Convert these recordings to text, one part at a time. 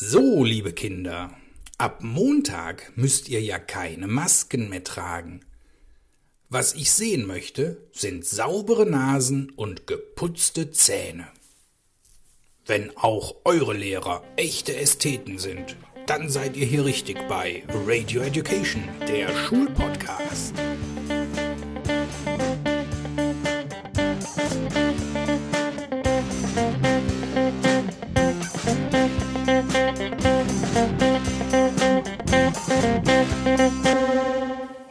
So, liebe Kinder, ab Montag müsst ihr ja keine Masken mehr tragen. Was ich sehen möchte, sind saubere Nasen und geputzte Zähne. Wenn auch eure Lehrer echte Ästheten sind, dann seid ihr hier richtig bei Radio Education, der Schulpodcast.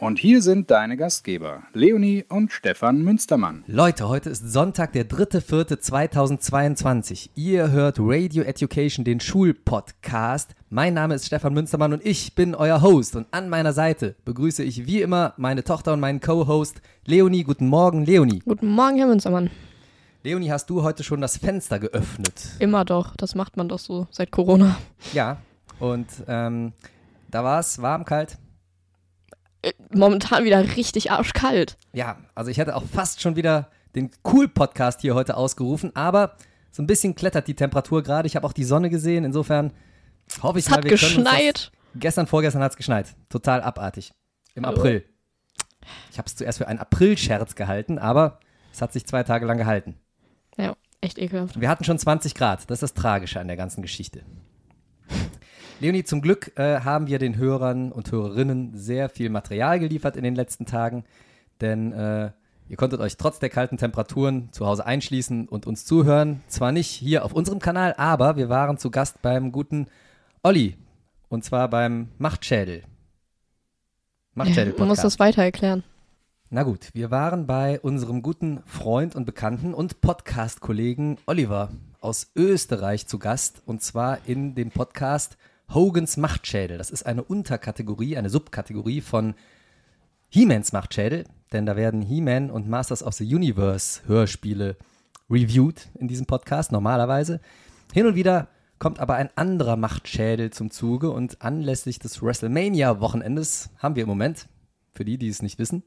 Und hier sind deine Gastgeber, Leonie und Stefan Münstermann. Leute, heute ist Sonntag, der 3.4.2022. Ihr hört Radio Education, den Schulpodcast. Mein Name ist Stefan Münstermann und ich bin euer Host. Und an meiner Seite begrüße ich wie immer meine Tochter und meinen Co-Host Leonie. Guten Morgen, Leonie. Guten Morgen, Herr Münstermann. Leonie, hast du heute schon das Fenster geöffnet? Immer doch, das macht man doch so seit Corona. Ja, und ähm, da war es warm, kalt? Momentan wieder richtig arschkalt. Ja, also ich hätte auch fast schon wieder den Cool-Podcast hier heute ausgerufen, aber so ein bisschen klettert die Temperatur gerade. Ich habe auch die Sonne gesehen, insofern hoffe ich Es mal, hat wir geschneit. Gestern, vorgestern hat es geschneit. Total abartig. Im Oh. April. Ich habe es zuerst für einen April-Scherz gehalten, aber es hat sich zwei Tage lang gehalten. Ja, echt ekelhaft. Wir hatten schon 20 Grad. Das ist das Tragische an der ganzen Geschichte. Leonie, zum Glück äh, haben wir den Hörern und Hörerinnen sehr viel Material geliefert in den letzten Tagen, denn äh, ihr konntet euch trotz der kalten Temperaturen zu Hause einschließen und uns zuhören. Zwar nicht hier auf unserem Kanal, aber wir waren zu Gast beim guten Olli und zwar beim Machtschädel. Ja, Machtschädel-Podcast. man muss das weiter erklären. Na gut, wir waren bei unserem guten Freund und Bekannten und Podcast-Kollegen Oliver aus Österreich zu Gast und zwar in dem Podcast Hogans Machtschädel. Das ist eine Unterkategorie, eine Subkategorie von He-Mans Machtschädel, denn da werden He-Man und Masters of the Universe Hörspiele reviewed in diesem Podcast normalerweise. Hin und wieder kommt aber ein anderer Machtschädel zum Zuge und anlässlich des WrestleMania-Wochenendes haben wir im Moment, für die, die es nicht wissen,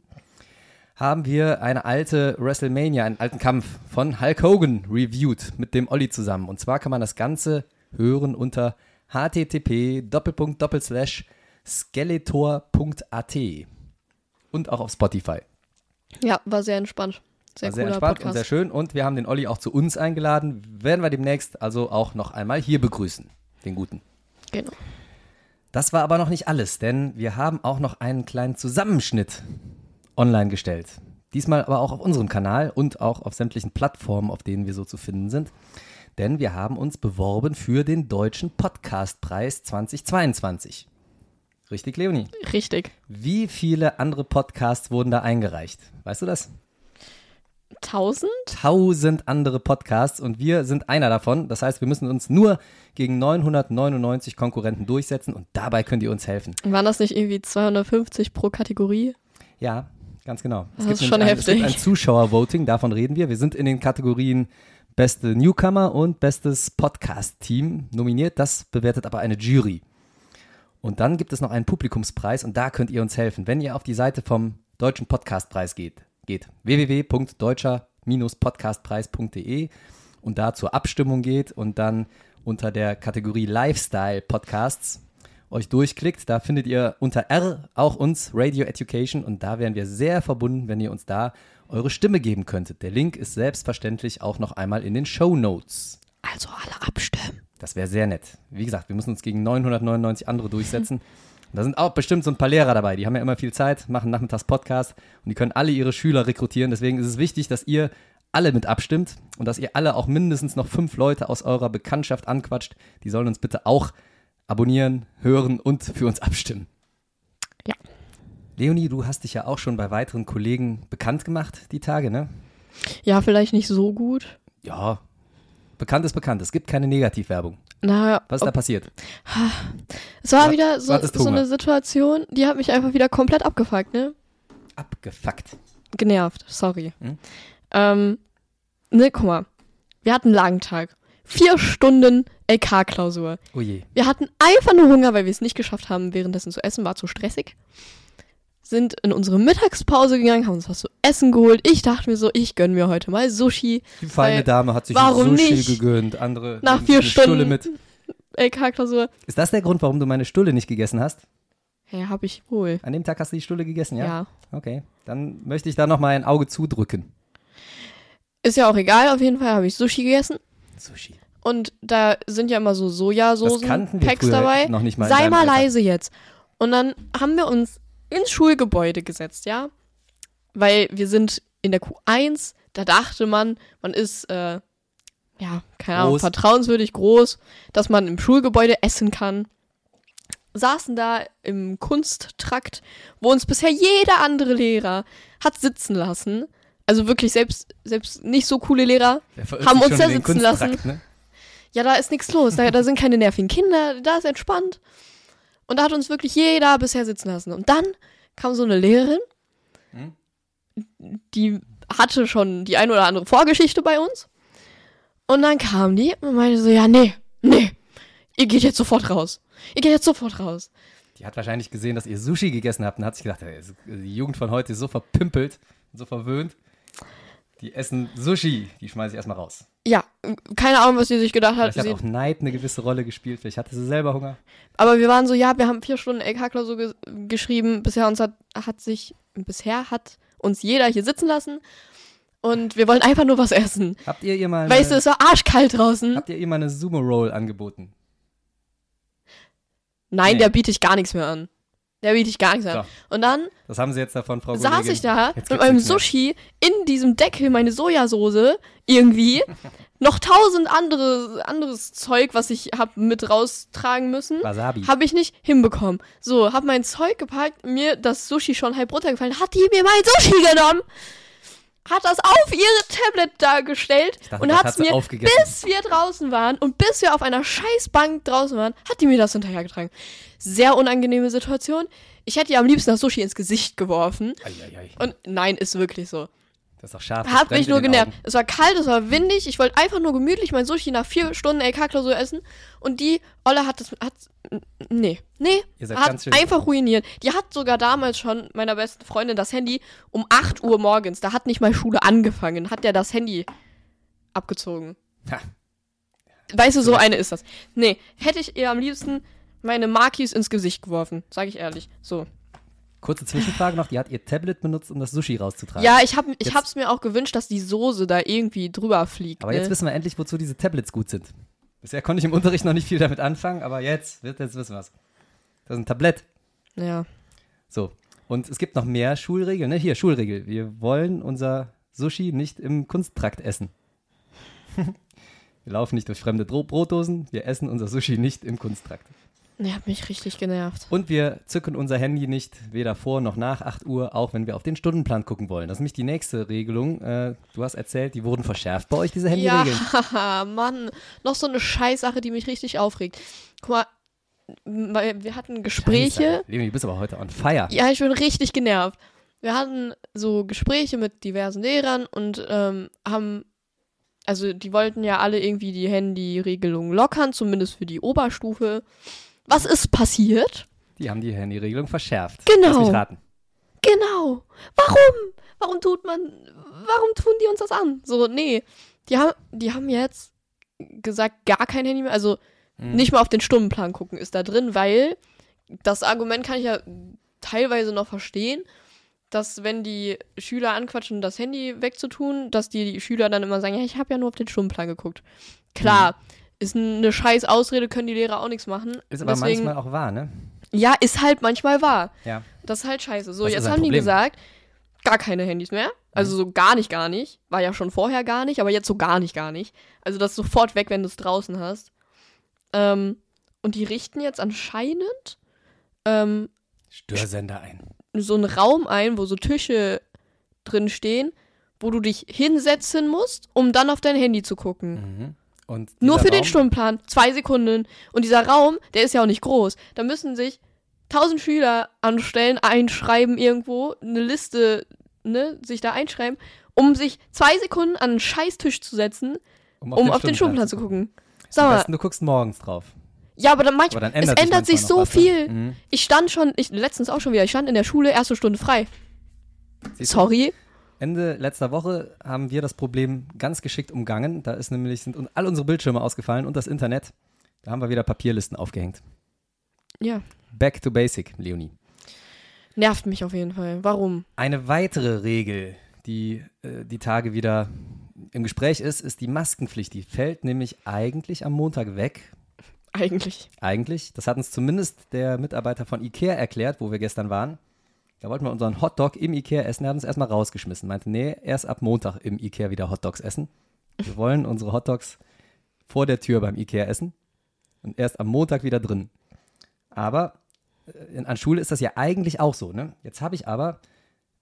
haben wir eine alte WrestleMania, einen alten Kampf von Hulk Hogan reviewed mit dem Olli zusammen. Und zwar kann man das Ganze hören unter http skeletor.at und auch auf Spotify. Ja, war sehr entspannt. Sehr War sehr entspannt Podcast. und sehr schön. Und wir haben den Olli auch zu uns eingeladen. Werden wir demnächst also auch noch einmal hier begrüßen, den Guten. Genau. Das war aber noch nicht alles, denn wir haben auch noch einen kleinen Zusammenschnitt online gestellt. Diesmal aber auch auf unserem Kanal und auch auf sämtlichen Plattformen, auf denen wir so zu finden sind. Denn wir haben uns beworben für den Deutschen Podcastpreis 2022. Richtig, Leonie? Richtig. Wie viele andere Podcasts wurden da eingereicht? Weißt du das? Tausend? Tausend andere Podcasts und wir sind einer davon. Das heißt, wir müssen uns nur gegen 999 Konkurrenten durchsetzen und dabei könnt ihr uns helfen. Waren das nicht irgendwie 250 pro Kategorie? Ja, ganz genau. Es Das gibt ist schon ein, Es gibt heftig. ein Zuschauervoting, davon reden wir. Wir sind in den Kategorien Beste Newcomer und Bestes Podcast-Team nominiert. Das bewertet aber eine Jury. Und dann gibt es noch einen Publikumspreis und da könnt ihr uns helfen, wenn ihr auf die Seite vom Deutschen Podcastpreis geht. Geht www.deutscher-podcastpreis.de und da zur Abstimmung geht und dann unter der Kategorie Lifestyle Podcasts euch durchklickt. Da findet ihr unter R auch uns Radio Education und da wären wir sehr verbunden, wenn ihr uns da eure Stimme geben könntet. Der Link ist selbstverständlich auch noch einmal in den Show Notes. Also alle abstimmen. Das wäre sehr nett. Wie gesagt, wir müssen uns gegen 999 andere durchsetzen. Und da sind auch bestimmt so ein paar Lehrer dabei, die haben ja immer viel Zeit, machen nachmittags Podcast und die können alle ihre Schüler rekrutieren. Deswegen ist es wichtig, dass ihr alle mit abstimmt und dass ihr alle auch mindestens noch fünf Leute aus eurer Bekanntschaft anquatscht. Die sollen uns bitte auch abonnieren, hören und für uns abstimmen. Leonie, du hast dich ja auch schon bei weiteren Kollegen bekannt gemacht, die Tage, ne? Ja, vielleicht nicht so gut. Ja, bekannt ist bekannt. Es gibt keine Negativwerbung. Na, Was ist da passiert? es war Wa- wieder so, so eine Situation, die hat mich einfach wieder komplett abgefuckt, ne? Abgefuckt. Genervt, sorry. Hm? Ähm, ne, guck mal. Wir hatten einen Langtag. Vier Stunden LK-Klausur. Oh je. Wir hatten einfach nur Hunger, weil wir es nicht geschafft haben, währenddessen zu essen. War zu stressig. Sind in unsere Mittagspause gegangen, haben uns was zu essen geholt. Ich dachte mir so, ich gönn mir heute mal Sushi. Die feine Dame hat sich Sushi nicht? gegönnt, andere Nach vier eine Stulle Stunden- mit. LK-Klausur. Ist das der Grund, warum du meine Stulle nicht gegessen hast? Ja, hab ich wohl. An dem Tag hast du die Stulle gegessen, ja? Ja. Okay, dann möchte ich da noch mal ein Auge zudrücken. Ist ja auch egal, auf jeden Fall habe ich Sushi gegessen. Sushi. Und da sind ja immer so Sojasoßen, Packs dabei. noch nicht mal Sei mal leise jetzt. Und dann haben wir uns ins Schulgebäude gesetzt, ja? Weil wir sind in der Q1, da dachte man, man ist, äh, ja, keine Ahnung, Groß. vertrauenswürdig groß, dass man im Schulgebäude essen kann. Saßen da im Kunsttrakt, wo uns bisher jeder andere Lehrer hat sitzen lassen. Also wirklich, selbst, selbst nicht so coole Lehrer Haben uns da sitzen lassen. Ne? ja, da ist nichts los. Da, da sind keine nervigen Kinder, da ist entspannt. Und da hat uns wirklich jeder bisher sitzen lassen. Und dann kam so eine Lehrerin, Hm? die hatte schon die ein oder andere Vorgeschichte bei uns. Und dann kam die und meinte so, ja, nee, nee, ihr geht jetzt sofort raus. Ihr geht jetzt sofort raus. Die hat wahrscheinlich gesehen, dass ihr Sushi gegessen habt und hat sich gedacht, die Jugend von heute ist so verpimpelt, so verwöhnt. Die essen Sushi, die schmeiße ich erstmal raus. Ja, keine Ahnung, was sie sich gedacht hat. Vielleicht hat auch Neid eine gewisse Rolle gespielt, vielleicht hatte sie selber Hunger. aber wir waren so, ja, wir haben vier Stunden LK-Klausur ge geschrieben. Bisher uns hat, hat sich, bisher hat uns jeder hier sitzen lassen. Und wir wollen einfach nur was essen. Habt ihr ihr mal Weißt du, eine, es war arschkalt draußen. habt ihr ihr mal eine Sumo Roll angeboten? Nein, Nee. der biete ich gar nichts mehr an. Der biete ich gar nichts mehr an. Und dann Das haben sie jetzt davon, Frau saß Kollegin. ich da mit meinem. Sushi in diesem Deckel, meine Sojasauce irgendwie. noch tausend andere, anderes Zeug, was ich hab mit raustragen müssen. Wasabi. Habe ich nicht hinbekommen. So, hab mein Zeug gepackt, mir das Sushi schon halb runtergefallen, hat die mir mein Sushi genommen, hat das auf ihre Tablet dargestellt dachte, und hat sie mir, bis wir draußen waren und bis wir auf einer Scheißbank draußen waren, hat die mir das hinterhergetragen. Sehr unangenehme Situation. Ich hätte ihr am liebsten das Sushi ins Gesicht geworfen. Eieiei. Und nein, ist wirklich so. Das ist doch scharf. Hat mich nur genervt. Augen. Es war kalt, es war windig. Ich wollte einfach nur gemütlich mein Sushi nach vier Stunden LK-Klausur essen. Und die Olle hat das. Hat, nee, nee. Ihr seid hat ganz schön- einfach ruiniert. Die hat sogar damals schon meiner besten Freundin das Handy um 8 Uhr morgens, da hat nicht mal Schule angefangen, hat der das Handy abgezogen. Ha. Weißt du, so eine ist das. Nee, hätte ich ihr am liebsten meine Markis ins Gesicht geworfen, sage ich ehrlich. So. Kurze Zwischenfrage noch, die hat ihr Tablet benutzt, um das Sushi rauszutragen. Ja, ich, hab, ich hab's mir auch gewünscht, dass die Soße da irgendwie drüber fliegt. Aber ne? jetzt wissen wir endlich, wozu diese Tablets gut sind. Bisher konnte ich im Unterricht noch nicht viel damit anfangen, aber jetzt, wird- jetzt wissen wir es. Das ist ein Tablett. Ja. So. Und es gibt noch mehr Schulregeln. Ne? Hier, Schulregel. Wir wollen unser Sushi nicht im Kunsttrakt essen. wir laufen nicht durch fremde Brotdosen. Wir essen unser Sushi nicht im Kunsttrakt. Der hat mich richtig genervt. Und wir zücken unser Handy nicht weder vor noch nach 8 Uhr, auch wenn wir auf den Stundenplan gucken wollen. Das ist nämlich die nächste Regelung. Äh, du hast erzählt, die wurden verschärft bei euch, diese Handyregeln. Ja, Mann. Noch so eine Scheißsache, die mich richtig aufregt. Guck mal, weil wir hatten Gespräche. Scheiße. Du bist aber heute on fire. Ja, ich bin richtig genervt. Wir hatten so Gespräche mit diversen Lehrern und ähm, haben, also die wollten ja alle irgendwie die Handyregelung lockern, zumindest für die Oberstufe. Was ist passiert? Die haben die Handyregelung verschärft. Genau. Lass mich raten. Genau. Warum? Warum tut man, warum tun die uns das an? So, nee. Die haben, die haben jetzt gesagt, gar kein Handy mehr, also Mhm. nicht mal auf den Stundenplan gucken ist da drin, weil das Argument kann ich ja teilweise noch verstehen, dass wenn die Schüler anquatschen, das Handy wegzutun, dass die, die Schüler dann immer sagen, ja, ich habe ja nur auf den Stundenplan geguckt. Klar, ist eine scheiß Ausrede, können die Lehrer auch nichts machen. Ist aber Deswegen, manchmal auch wahr, ne? ja, ist halt manchmal wahr. Ja. Das ist halt scheiße. So, Das jetzt haben die Problem. gesagt, gar keine Handys mehr. Also so gar nicht, gar nicht. War ja schon vorher gar nicht, aber jetzt so gar nicht, gar nicht. Also das sofort weg, wenn du es draußen hast. Ähm, und die richten jetzt anscheinend ähm, Störsender ein. so einen Raum ein, wo so Tische drin stehen, wo du dich hinsetzen musst, um dann auf dein Handy zu gucken. Mhm. Nur für den Raum- Stundenplan. Zwei Sekunden. Und dieser Raum, der ist ja auch nicht groß. Da müssen sich tausend Schüler anstellen, einschreiben irgendwo, eine Liste, ne, sich da einschreiben, um sich zwei Sekunden an einen Scheißtisch zu setzen, um auf den Stundenplan zu gucken. Sag mal, besten, du guckst morgens drauf. ja, aber dann manchmal, Aber dann es ändert sich ändert sich manchmal so ne? viel. Mhm. Ich stand schon, ich, letztens auch schon wieder, ich stand in der Schule, erste Stunde frei. Siehst du? Ende letzter Woche haben wir das Problem ganz geschickt umgangen. Da ist nämlich, sind all unsere Bildschirme ausgefallen und das Internet. Da haben wir wieder Papierlisten aufgehängt. Ja. Back to basic, Leonie. Nervt mich auf jeden Fall. Warum? Eine weitere Regel, die äh, die Tage wieder im Gespräch ist, ist die Maskenpflicht. Die fällt nämlich eigentlich am Montag weg. Eigentlich. Eigentlich. Das hat uns zumindest der Mitarbeiter von Ikea erklärt, wo wir gestern waren. Da wollten wir unseren Hotdog im Ikea essen. Er hat uns erstmal rausgeschmissen. Meinte, nee, erst ab Montag im Ikea wieder Hotdogs essen. Wir wollen unsere Hotdogs vor der Tür beim Ikea essen und erst am Montag wieder drin. Aber äh, in, an Schule ist das ja eigentlich auch so. Ne? Jetzt habe ich aber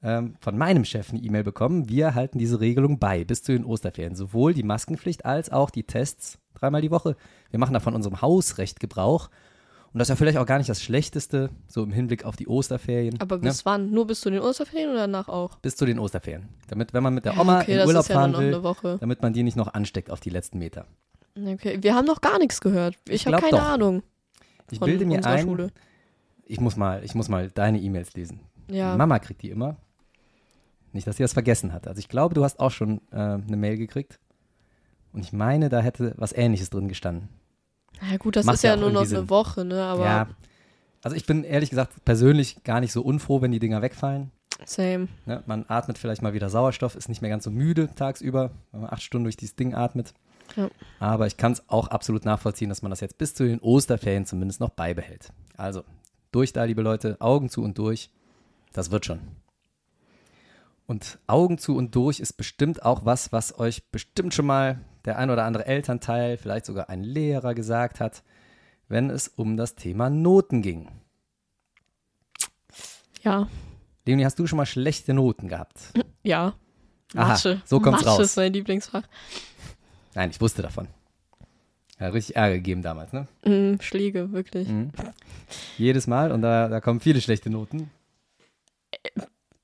ähm, von meinem Chef eine E-Mail bekommen. Wir halten diese Regelung bei bis zu den Osterferien. Sowohl die Maskenpflicht als auch die Tests dreimal die Woche. Wir machen da von unserem Hausrecht Gebrauch. Und das ist ja vielleicht auch gar nicht das Schlechteste, so im Hinblick auf die Osterferien. Aber ne? bis wann? Nur bis zu den Osterferien oder danach auch? Bis zu den Osterferien. Damit, wenn man mit der Ja, Oma okay, in Urlaub ja fahren noch will, damit man die nicht noch ansteckt auf die letzten Meter. Okay, wir haben noch gar nichts gehört. Ich, Ich habe keine doch. Ahnung Ich bilde mir ein, Schule. ich muss mal, ich muss mal deine E-Mails lesen. Ja. Mama kriegt die immer. Nicht, dass sie das vergessen hat. Also ich glaube, du hast auch schon äh, eine Mail gekriegt. Und ich meine, da hätte was Ähnliches drin gestanden. Na ja, gut, das Macht ist ja nur noch irgendwie eine Sinn. Woche, ne? Aber ja. Also ich bin ehrlich gesagt persönlich gar nicht so unfroh, wenn die Dinger wegfallen. same. Ne? Man atmet vielleicht mal wieder Sauerstoff, ist nicht mehr ganz so müde tagsüber, wenn man acht Stunden durch dieses Ding atmet. Ja. Aber ich kann es auch absolut nachvollziehen, dass man das jetzt bis zu den Osterferien zumindest noch beibehält. Also, durch da, liebe Leute, Augen zu und durch. Das wird schon. Und Augen zu und durch ist bestimmt auch was, was euch bestimmt schon mal der ein oder andere Elternteil, vielleicht sogar ein Lehrer gesagt hat, wenn es um das Thema Noten ging. Ja. Leonie, hast du schon mal schlechte Noten gehabt? Ja. Aha, Mathe. so kommt's Mathe raus. ist mein Lieblingsfach. Nein, ich wusste davon. Hat richtig Ärger gegeben damals, ne? Mm, Schläge, wirklich. Mhm. Jedes Mal und da, da kommen viele schlechte Noten.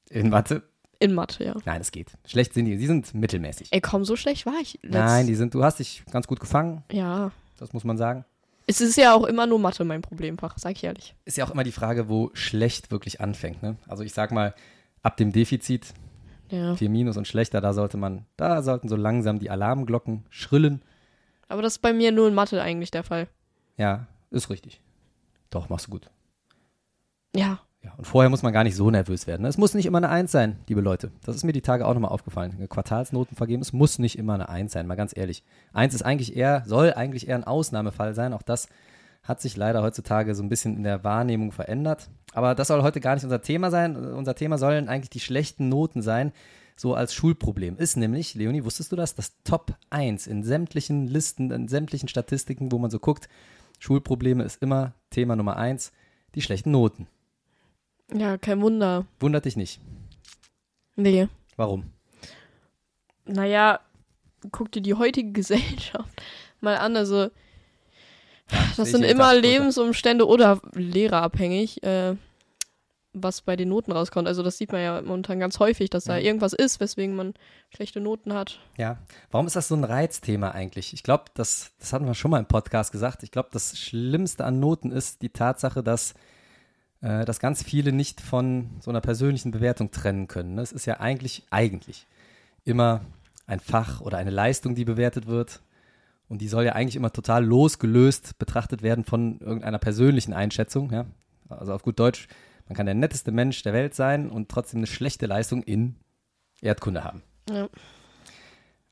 In Mathe? In Mathe, ja. Nein, das geht. Schlecht sind die, sie sind mittelmäßig. Ey, komm, so schlecht war ich. Nein, die sind, du hast dich ganz gut gefangen, Ja. das muss man sagen. Es ist ja auch immer nur Mathe mein Problemfach, sag ich ehrlich. Ist ja auch immer die Frage, wo schlecht wirklich anfängt, ne? Also ich sag mal, ab dem Defizit, Ja. 4 Minus und schlechter, da sollte man, da sollten so langsam die Alarmglocken schrillen. Aber das ist bei mir nur in Mathe eigentlich der Fall. Ja, ist richtig. Doch, machst du gut. Ja. Ja, und vorher muss man gar nicht so nervös werden. ne? Es muss nicht immer eine Eins sein, liebe Leute. Das ist mir die Tage auch nochmal aufgefallen. Quartalsnoten vergeben, es muss nicht immer eine Eins sein, mal ganz ehrlich. Eins ist eigentlich eher, soll eigentlich eher ein Ausnahmefall sein. Auch das hat sich leider heutzutage so ein bisschen in der Wahrnehmung verändert. Aber das soll heute gar nicht unser Thema sein. Unser Thema sollen eigentlich die schlechten Noten sein, so als Schulproblem. Ist nämlich, Leonie, wusstest du das? Das Top 1 in sämtlichen Listen, in sämtlichen Statistiken, wo man so guckt, Schulprobleme ist immer Thema Nummer 1, die schlechten Noten. Ja, kein Wunder. Wundert dich nicht. Nee. Warum? Naja, guck dir die heutige Gesellschaft mal an. Also, das sind immer absolut. Lebensumstände oder lehrerabhängig, äh, was bei den Noten rauskommt. Also, das sieht man ja momentan ganz häufig, dass da Ja. irgendwas ist, weswegen man schlechte Noten hat. Ja. Warum ist das so ein Reizthema eigentlich? Ich glaube, das, das hatten wir schon mal im Podcast gesagt. Ich glaube, das Schlimmste an Noten ist die Tatsache, dass, äh, dass ganz viele nicht von so einer persönlichen Bewertung trennen können. ne? Es ist ja eigentlich, eigentlich immer ein Fach oder eine Leistung, die bewertet wird. Und die soll ja eigentlich immer total losgelöst betrachtet werden von irgendeiner persönlichen Einschätzung. Ja? Also auf gut Deutsch, man kann der netteste Mensch der Welt sein und trotzdem eine schlechte Leistung in Erdkunde haben. Ja.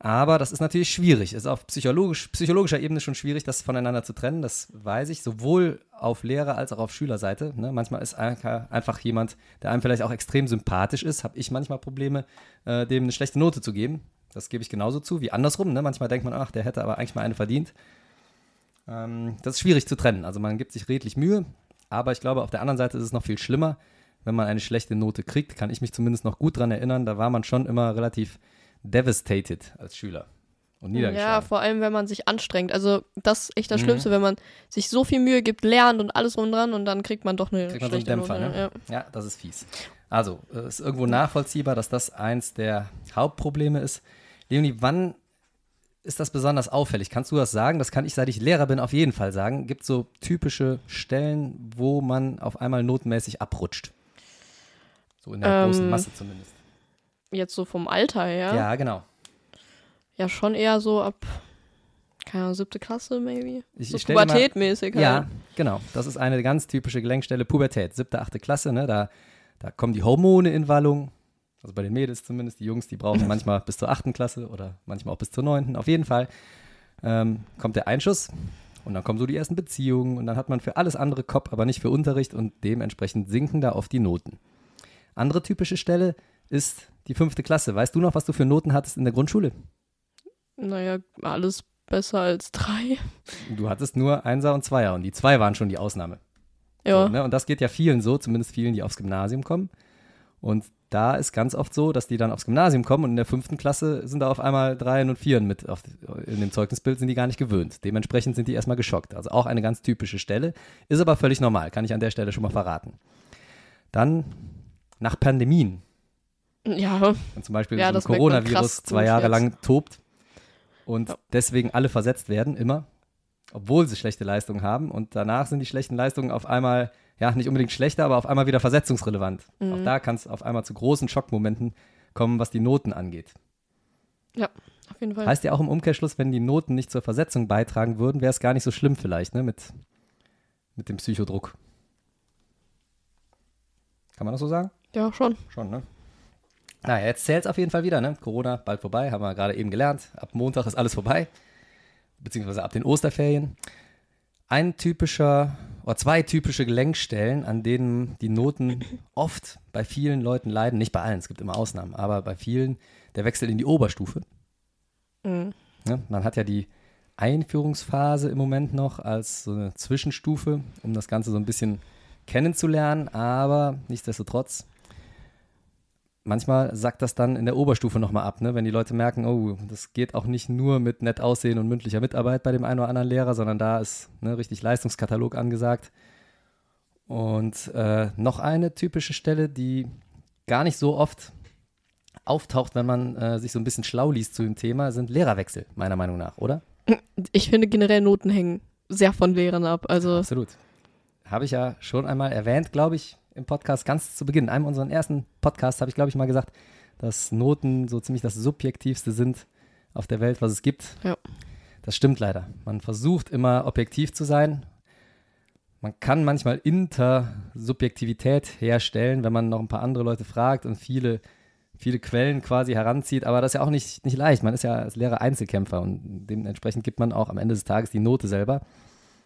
Aber das ist natürlich schwierig. Es ist auf psychologisch, psychologischer Ebene schon schwierig, das voneinander zu trennen. Das weiß ich, sowohl auf Lehrer- als auch auf Schülerseite. Ne? Manchmal ist einfach jemand, der einem vielleicht auch extrem sympathisch ist, habe ich manchmal Probleme, äh, dem eine schlechte Note zu geben. Das gebe ich genauso zu, wie andersrum. Ne? Manchmal denkt man, ach, der hätte aber eigentlich mal eine verdient. Ähm, das ist schwierig zu trennen. Also man gibt sich redlich Mühe, aber ich glaube, auf der anderen Seite ist es noch viel schlimmer, wenn man eine schlechte Note kriegt. Kann ich mich zumindest noch gut dran erinnern. Da war man schon immer relativ devastated als Schüler und Ja, niedergeschlagen. vor allem, wenn man sich anstrengt. Also, das ist echt das Mhm. Schlimmste, wenn man sich so viel Mühe gibt, lernt und alles rum dran und dann kriegt man doch eine Kriegt man so einen Dämpfer, Note. ne? Ja, das ist fies. Also, es ist irgendwo nachvollziehbar, dass das eins der Hauptprobleme ist. Leonie, wann ist das besonders auffällig? Kannst du das sagen? Das kann ich, seit ich Lehrer bin, auf jeden Fall sagen. Gibt so typische Stellen, wo man auf einmal notmäßig abrutscht? So in der Ähm, großen Masse zumindest. Jetzt so vom Alter her. Ja, genau. Ja, schon eher so ab Keine Ahnung, siebte Klasse, maybe. Ich- so pubertätmäßig halt. Ja, genau. Das ist eine ganz typische Gelenkstelle Pubertät. Siebte, achte Klasse, ne? Da, da kommen die Hormone in Wallung. Also bei den Mädels zumindest. Die Jungs, die brauchen manchmal bis zur achten Klasse oder manchmal auch bis zur neunten. Auf jeden Fall ähm, kommt der Einschuss und dann kommen so die ersten Beziehungen und dann hat man für alles andere Kopf, aber nicht für Unterricht und dementsprechend sinken da oft die Noten. Andere typische Stelle ist die fünfte Klasse. Weißt du noch, was du für Noten hattest in der Grundschule? Naja, alles besser als drei. Du hattest nur Einser und Zweier und die zwei waren schon die Ausnahme. Ja. So, ne? Und das geht ja vielen so, zumindest vielen, die aufs Gymnasium kommen. Und da ist ganz oft so, dass die dann aufs Gymnasium kommen und in der fünften Klasse sind da auf einmal Dreien und Vieren mit. Auf, in dem Zeugnisbild sind die gar nicht gewöhnt. Dementsprechend sind die erstmal geschockt. Also auch eine ganz typische Stelle. Ist aber völlig normal, kann ich an der Stelle schon mal verraten. Dann nach Pandemien. Ja, Wenn zum Beispiel Ja, so ein Coronavirus zwei Jahre jetzt. lang tobt und Ja. deswegen alle versetzt werden, immer, obwohl sie schlechte Leistungen haben. Und danach sind die schlechten Leistungen auf einmal, ja, nicht unbedingt schlechter, aber auf einmal wieder versetzungsrelevant. Mhm. Auch da kann es auf einmal zu großen Schockmomenten kommen, was die Noten angeht. auf jeden Fall. Heißt ja auch im Umkehrschluss, wenn die Noten nicht zur Versetzung beitragen würden, wäre es gar nicht so schlimm vielleicht, ne, mit, mit dem Psychodruck. Kann man das so sagen? ja, schon. Schon, ne? Naja, jetzt zählt es auf jeden Fall wieder, ne? Corona bald vorbei, haben wir gerade eben gelernt. Ab Montag ist alles vorbei. Beziehungsweise ab den Osterferien. Ein typischer, oder zwei typische Gelenkstellen, an denen die Noten oft bei vielen Leuten leiden, nicht bei allen, es gibt immer Ausnahmen, aber bei vielen, der Wechsel in die Oberstufe. Mhm. Ne? Man hat ja die Einführungsphase im Moment noch als so eine Zwischenstufe, um das Ganze so ein bisschen kennenzulernen, aber nichtsdestotrotz, manchmal sackt das dann in der Oberstufe nochmal ab, ne? wenn die Leute merken, oh, das geht auch nicht nur mit nett aussehen und mündlicher Mitarbeit bei dem einen oder anderen Lehrer, sondern da ist ne, richtig Leistungskatalog angesagt. Und äh, noch eine typische Stelle, die gar nicht so oft auftaucht, wenn man äh, sich so ein bisschen schlau liest zu dem Thema, sind Lehrerwechsel, meiner Meinung nach, oder? Ich finde generell Noten hängen sehr von Lehrern ab. Also, Absolut. Habe ich ja schon einmal erwähnt, glaube ich, im Podcast ganz zu Beginn. In einem unserer ersten Podcasts habe ich, glaube ich, mal gesagt, dass Noten so ziemlich das subjektivste sind auf der Welt, was es gibt. Ja. Das stimmt leider. Man versucht immer objektiv zu sein. Man kann manchmal Intersubjektivität herstellen, wenn man noch ein paar andere Leute fragt und viele, viele Quellen quasi heranzieht. Aber das ist ja auch nicht, nicht leicht. Man ist ja als Lehrer Einzelkämpfer und dementsprechend gibt man auch am Ende des Tages die Note selber.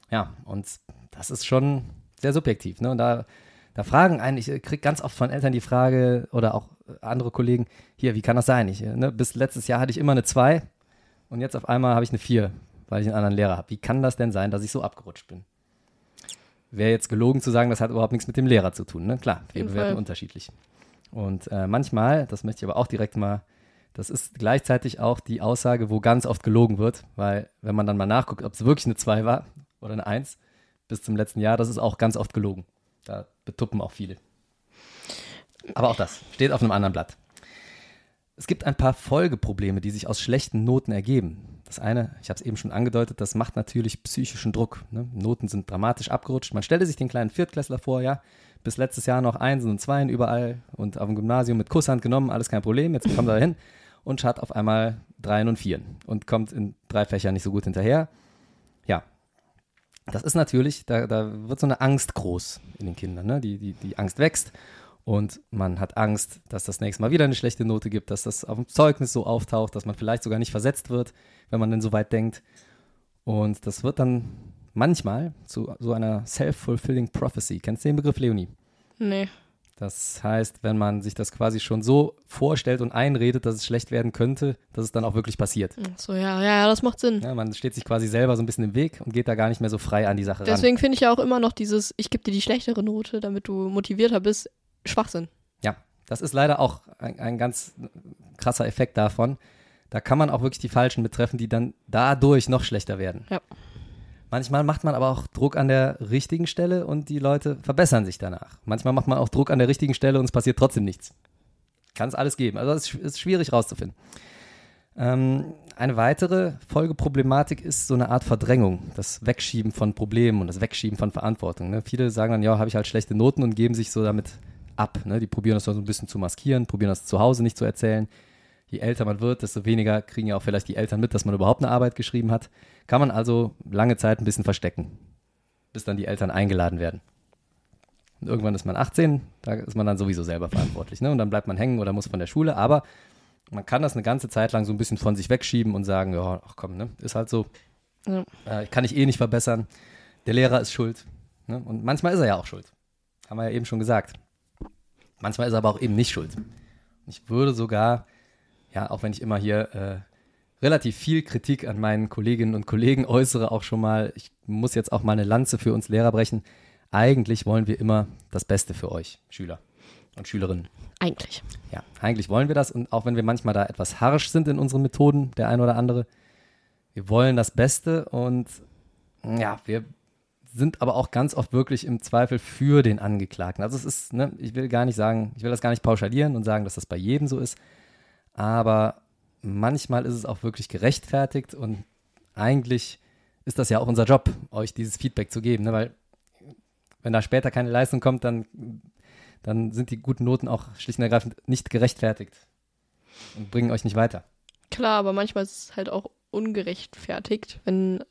Ja, und das ist schon sehr subjektiv. Ne? Und da, da fragen einen, ich kriege ganz oft von Eltern die Frage oder auch andere Kollegen, hier, wie kann das sein? Ich, ne, bis letztes Jahr hatte ich immer eine 2 und jetzt auf einmal habe ich eine 4, weil ich einen anderen Lehrer habe. Wie kann das denn sein, dass ich so abgerutscht bin? Wäre jetzt gelogen zu sagen, das hat überhaupt nichts mit dem Lehrer zu tun. Ne? Klar, wir bewerten Fall. unterschiedlich. Und äh, manchmal, das möchte ich aber auch direkt mal, das ist gleichzeitig auch die Aussage, wo ganz oft gelogen wird, weil wenn man dann mal nachguckt, ob es wirklich eine 2 war oder eine 1 bis zum letzten Jahr, das ist auch ganz oft gelogen. Da betuppen auch viele. Aber auch das steht auf einem anderen Blatt. Es gibt ein paar Folgeprobleme, die sich aus schlechten Noten ergeben. Das eine, ich habe es eben schon angedeutet, das macht natürlich psychischen Druck. Ne? Noten sind dramatisch abgerutscht. Man stelle sich den kleinen Viertklässler vor, ja, bis letztes Jahr noch Einsen und Zweien überall und auf dem Gymnasium mit Kusshand genommen, alles kein Problem. Jetzt kommt er hin und hat auf einmal Dreien und Vieren und kommt in drei Fächern nicht so gut hinterher. Das ist natürlich, da, da wird so eine Angst groß in den Kindern. Ne? Die, die, die Angst wächst und man hat Angst, dass das nächste Mal wieder eine schlechte Note gibt, dass das auf dem Zeugnis so auftaucht, dass man vielleicht sogar nicht versetzt wird, wenn man denn so weit denkt. Und das wird dann manchmal zu so einer self-fulfilling prophecy. Kennst du den Begriff, Leonie? nee. Das heißt, wenn man sich das quasi schon so vorstellt und einredet, dass es schlecht werden könnte, dass es dann auch wirklich passiert. Ach So, ja, ja, ja, das macht Sinn. Ja, man steht sich quasi selber so ein bisschen im Weg und geht da gar nicht mehr so frei an die Sache ran. Deswegen finde ich ja auch immer noch dieses, ich gebe dir die schlechtere Note, damit du motivierter bist, Schwachsinn. Ja, das ist leider auch ein, ein ganz krasser Effekt davon. Da kann man auch wirklich die Falschen betreffen, die dann dadurch noch schlechter werden. Ja. Manchmal macht man aber auch Druck an der richtigen Stelle und die Leute verbessern sich danach. Manchmal macht man auch Druck an der richtigen Stelle und es passiert trotzdem nichts. Kann es alles geben. Also es ist, schwierig rauszufinden. Ähm, eine weitere Folgeproblematik ist so eine Art Verdrängung, das Wegschieben von Problemen und das Wegschieben von Verantwortung. Ne? Viele sagen dann, ja, habe ich halt schlechte Noten und geben sich so damit ab. Ne? Die probieren das so ein bisschen zu maskieren, probieren das zu Hause nicht zu erzählen. je älter man wird, desto weniger kriegen ja auch vielleicht die Eltern mit, dass man überhaupt eine Arbeit geschrieben hat. Kann man also lange Zeit ein bisschen verstecken, bis dann die Eltern eingeladen werden. Und irgendwann ist man 18, da ist man dann sowieso selber verantwortlich. Ne? Und dann bleibt man hängen oder muss von der Schule. Aber man kann das eine ganze Zeit lang so ein bisschen von sich wegschieben und sagen, ja, ach komm, ne? ist halt so. Ja. Äh, kann ich eh nicht verbessern. Der Lehrer ist schuld. Ne? Und manchmal ist er ja auch schuld. Haben wir ja eben schon gesagt. Manchmal ist er aber auch eben nicht schuld. Ich würde sogar, ja, auch wenn ich immer hier äh, relativ viel Kritik an meinen Kolleginnen und Kollegen äußere, auch schon mal, ich muss jetzt auch mal eine Lanze für uns Lehrer brechen. Eigentlich wollen wir immer das Beste für euch, Schüler und Schülerinnen. Eigentlich. Ja, eigentlich wollen wir das und auch wenn wir manchmal da etwas harsch sind in unseren Methoden, der ein oder andere, wir wollen das Beste und ja, wir sind aber auch ganz oft wirklich im Zweifel für den Angeklagten. Also es ist, ne, ich will gar nicht sagen, ich will das gar nicht pauschalieren und sagen, dass das bei jedem so ist, aber manchmal ist es auch wirklich gerechtfertigt und eigentlich ist das ja auch unser Job, euch dieses Feedback zu geben, ne, weil wenn da später keine Leistung kommt, dann, dann sind die guten Noten auch schlicht und ergreifend nicht gerechtfertigt und bringen euch nicht weiter. Klar, aber manchmal ist es halt auch ungerechtfertigt, wenn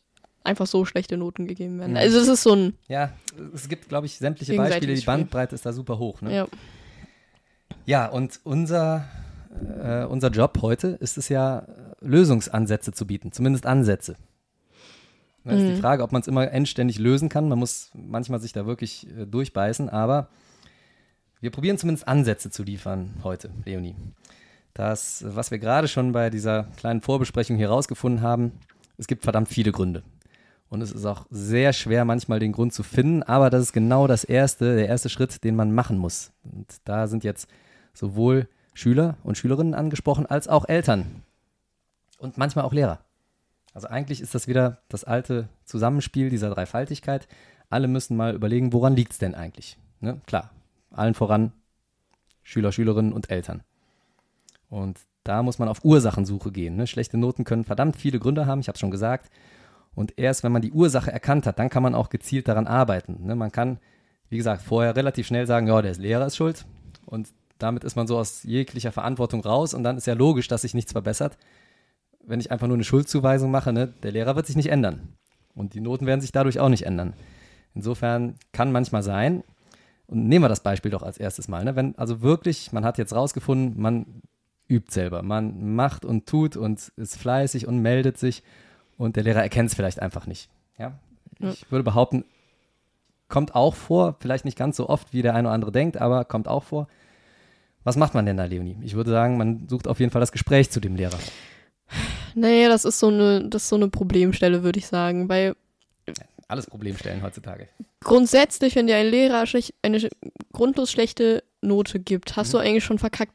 einfach so schlechte Noten gegeben werden. Also es ist so ein, Ja, es gibt, glaube ich, sämtliche Beispiele. Die. Bandbreite ist da super hoch. Ne? ja, Ja, und unser, äh, unser Job heute ist es ja, Lösungsansätze zu bieten, zumindest Ansätze. Da ist die Mhm. Frage, ob man es immer endständig lösen kann. Man muss manchmal sich da wirklich äh, durchbeißen, aber wir probieren zumindest Ansätze zu liefern heute, Leonie. Das, was wir gerade schon bei dieser kleinen Vorbesprechung hier rausgefunden haben, es gibt verdammt viele Gründe. Und es ist auch sehr schwer, manchmal den Grund zu finden, aber das ist genau das erste, der erste Schritt, den man machen muss. Und da sind jetzt sowohl Schüler und Schülerinnen angesprochen, als auch Eltern. Und manchmal auch Lehrer. Also eigentlich ist das wieder das alte Zusammenspiel dieser Dreifaltigkeit. Alle müssen mal überlegen, woran liegt es denn eigentlich? Ne? Klar, allen voran Schüler, Schülerinnen und Eltern. Und da muss man auf Ursachensuche gehen. Ne? Schlechte Noten können verdammt viele Gründe haben, ich habe es schon gesagt. Und erst wenn man die Ursache erkannt hat, dann kann man auch gezielt daran arbeiten. Ne? Man kann, wie gesagt, vorher relativ schnell sagen, ja, der Lehrer ist schuld. Und damit ist man so aus jeglicher Verantwortung raus. Und dann ist ja logisch, dass sich nichts verbessert. Wenn ich einfach nur eine Schuldzuweisung mache, ne? der Lehrer wird sich nicht ändern. Und die Noten werden sich dadurch auch nicht ändern. Insofern kann manchmal sein, und nehmen wir das Beispiel doch als erstes mal, ne? wenn also wirklich, man hat jetzt rausgefunden, man übt selber, man macht und tut und ist fleißig und meldet sich und der Lehrer erkennt es vielleicht einfach nicht. Ja? Ja. Ich würde behaupten, kommt auch vor, vielleicht nicht ganz so oft, wie der eine oder andere denkt, aber kommt auch vor. Was macht man denn da, Leonie? Ich würde sagen, man sucht auf jeden Fall das Gespräch zu dem Lehrer. nee, das ist so eine, das ist so eine Problemstelle, würde ich sagen, weil Alles Problemstellen heutzutage. grundsätzlich, wenn dir ein Lehrer schlecht, eine grundlos schlechte Note gibt, hast Mhm. du eigentlich schon verkackt.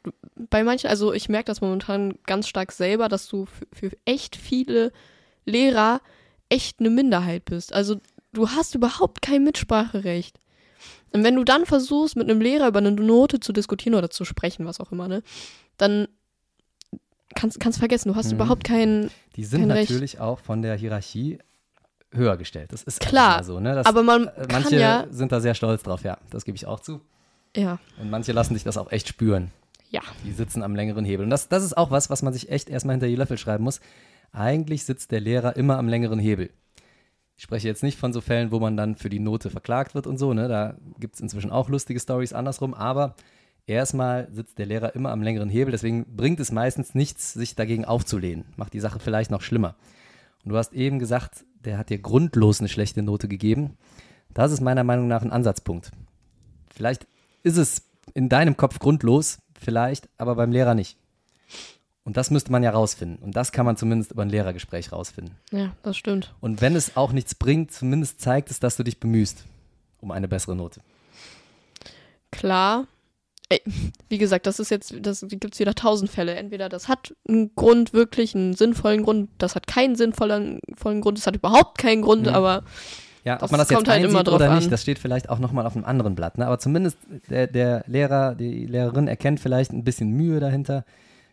Bei manchen, also ich merke das momentan ganz stark selber, dass du für, für echt viele Lehrer echt eine Minderheit bist. Also du hast überhaupt kein Mitspracherecht. Und wenn du dann versuchst, mit einem Lehrer über eine Note zu diskutieren oder zu sprechen, was auch immer, ne, dann kannst kannst vergessen, du hast Mhm. überhaupt keinen. Die sind Kein Recht. natürlich auch von der Hierarchie höher gestellt. Das ist Klar, so. Ne? Das, aber man äh, manche ja, sind da sehr stolz drauf, ja. Das gebe ich auch zu. ja, Und manche lassen sich das auch echt spüren. ja, Die sitzen am längeren Hebel. Und das, das ist auch was, was man sich echt erstmal hinter die Löffel schreiben muss. Eigentlich sitzt der Lehrer immer am längeren Hebel. Ich spreche jetzt nicht von so Fällen, wo man dann für die Note verklagt wird und so. Ne? Da gibt es inzwischen auch lustige Stories andersrum. Aber erstmal sitzt der Lehrer immer am längeren Hebel. Deswegen bringt es meistens nichts, sich dagegen aufzulehnen. Macht die Sache vielleicht noch schlimmer. Und du hast eben gesagt, der hat dir grundlos eine schlechte Note gegeben. Das ist meiner Meinung nach ein Ansatzpunkt. Vielleicht ist es in deinem Kopf grundlos, vielleicht, aber beim Lehrer nicht. Und das müsste man ja rausfinden. Und das kann man zumindest über ein Lehrergespräch rausfinden. ja, das stimmt. Und wenn es auch nichts bringt, zumindest zeigt es, dass du dich bemühst um eine bessere Note. Klar. Ey, wie gesagt, das ist jetzt, das gibt es wieder tausend Fälle. Entweder das hat einen Grund, wirklich einen sinnvollen Grund, das hat keinen sinnvollen vollen Grund, das hat überhaupt keinen Grund, Mhm. aber Ja, Das ob man das jetzt halt immer drauf oder nicht, an. das steht vielleicht auch nochmal auf einem anderen Blatt. Ne? Aber zumindest der, der Lehrer, die Lehrerin erkennt vielleicht ein bisschen Mühe dahinter.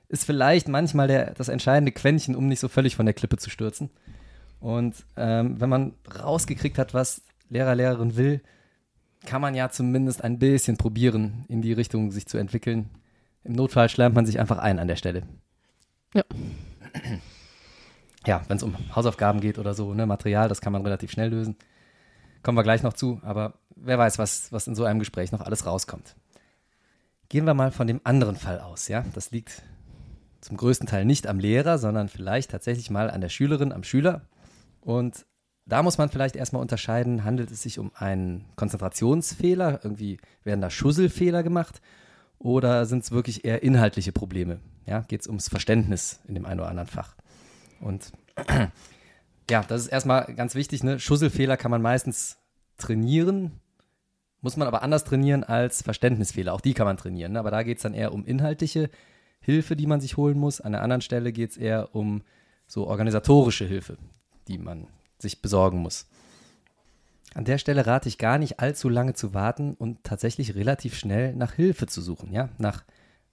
Ist vielleicht manchmal der, das entscheidende Quäntchen, um nicht so völlig von der Klippe zu stürzen. Und ähm, wenn man rausgekriegt hat, was Lehrer, Lehrerin will, kann man ja zumindest ein bisschen probieren, in die Richtung sich zu entwickeln. Im Notfall schleimt man sich einfach ein an der Stelle. Ja. Ja, wenn es um Hausaufgaben geht oder so, ne, Material, das kann man relativ schnell lösen. Kommen wir gleich noch zu, aber wer weiß, was, was in so einem Gespräch noch alles rauskommt. Gehen wir mal von dem anderen Fall aus, ja. Das liegt zum größten Teil nicht am Lehrer, sondern vielleicht tatsächlich mal an der Schülerin, am Schüler. Und da muss man vielleicht erstmal unterscheiden, handelt es sich um einen Konzentrationsfehler, irgendwie werden da Schusselfehler gemacht oder sind es wirklich eher inhaltliche Probleme? Ja, geht es ums Verständnis in dem einen oder anderen Fach? Und ja, das ist erstmal ganz wichtig. Ne? Schusselfehler kann man meistens trainieren, muss man aber anders trainieren als Verständnisfehler. Auch die kann man trainieren. Ne? Aber da geht es dann eher um inhaltliche Hilfe, die man sich holen muss. An der anderen Stelle geht es eher um so organisatorische Hilfe, die man sich besorgen muss. An der Stelle rate ich gar nicht allzu lange zu warten und tatsächlich relativ schnell nach Hilfe zu suchen, ja, nach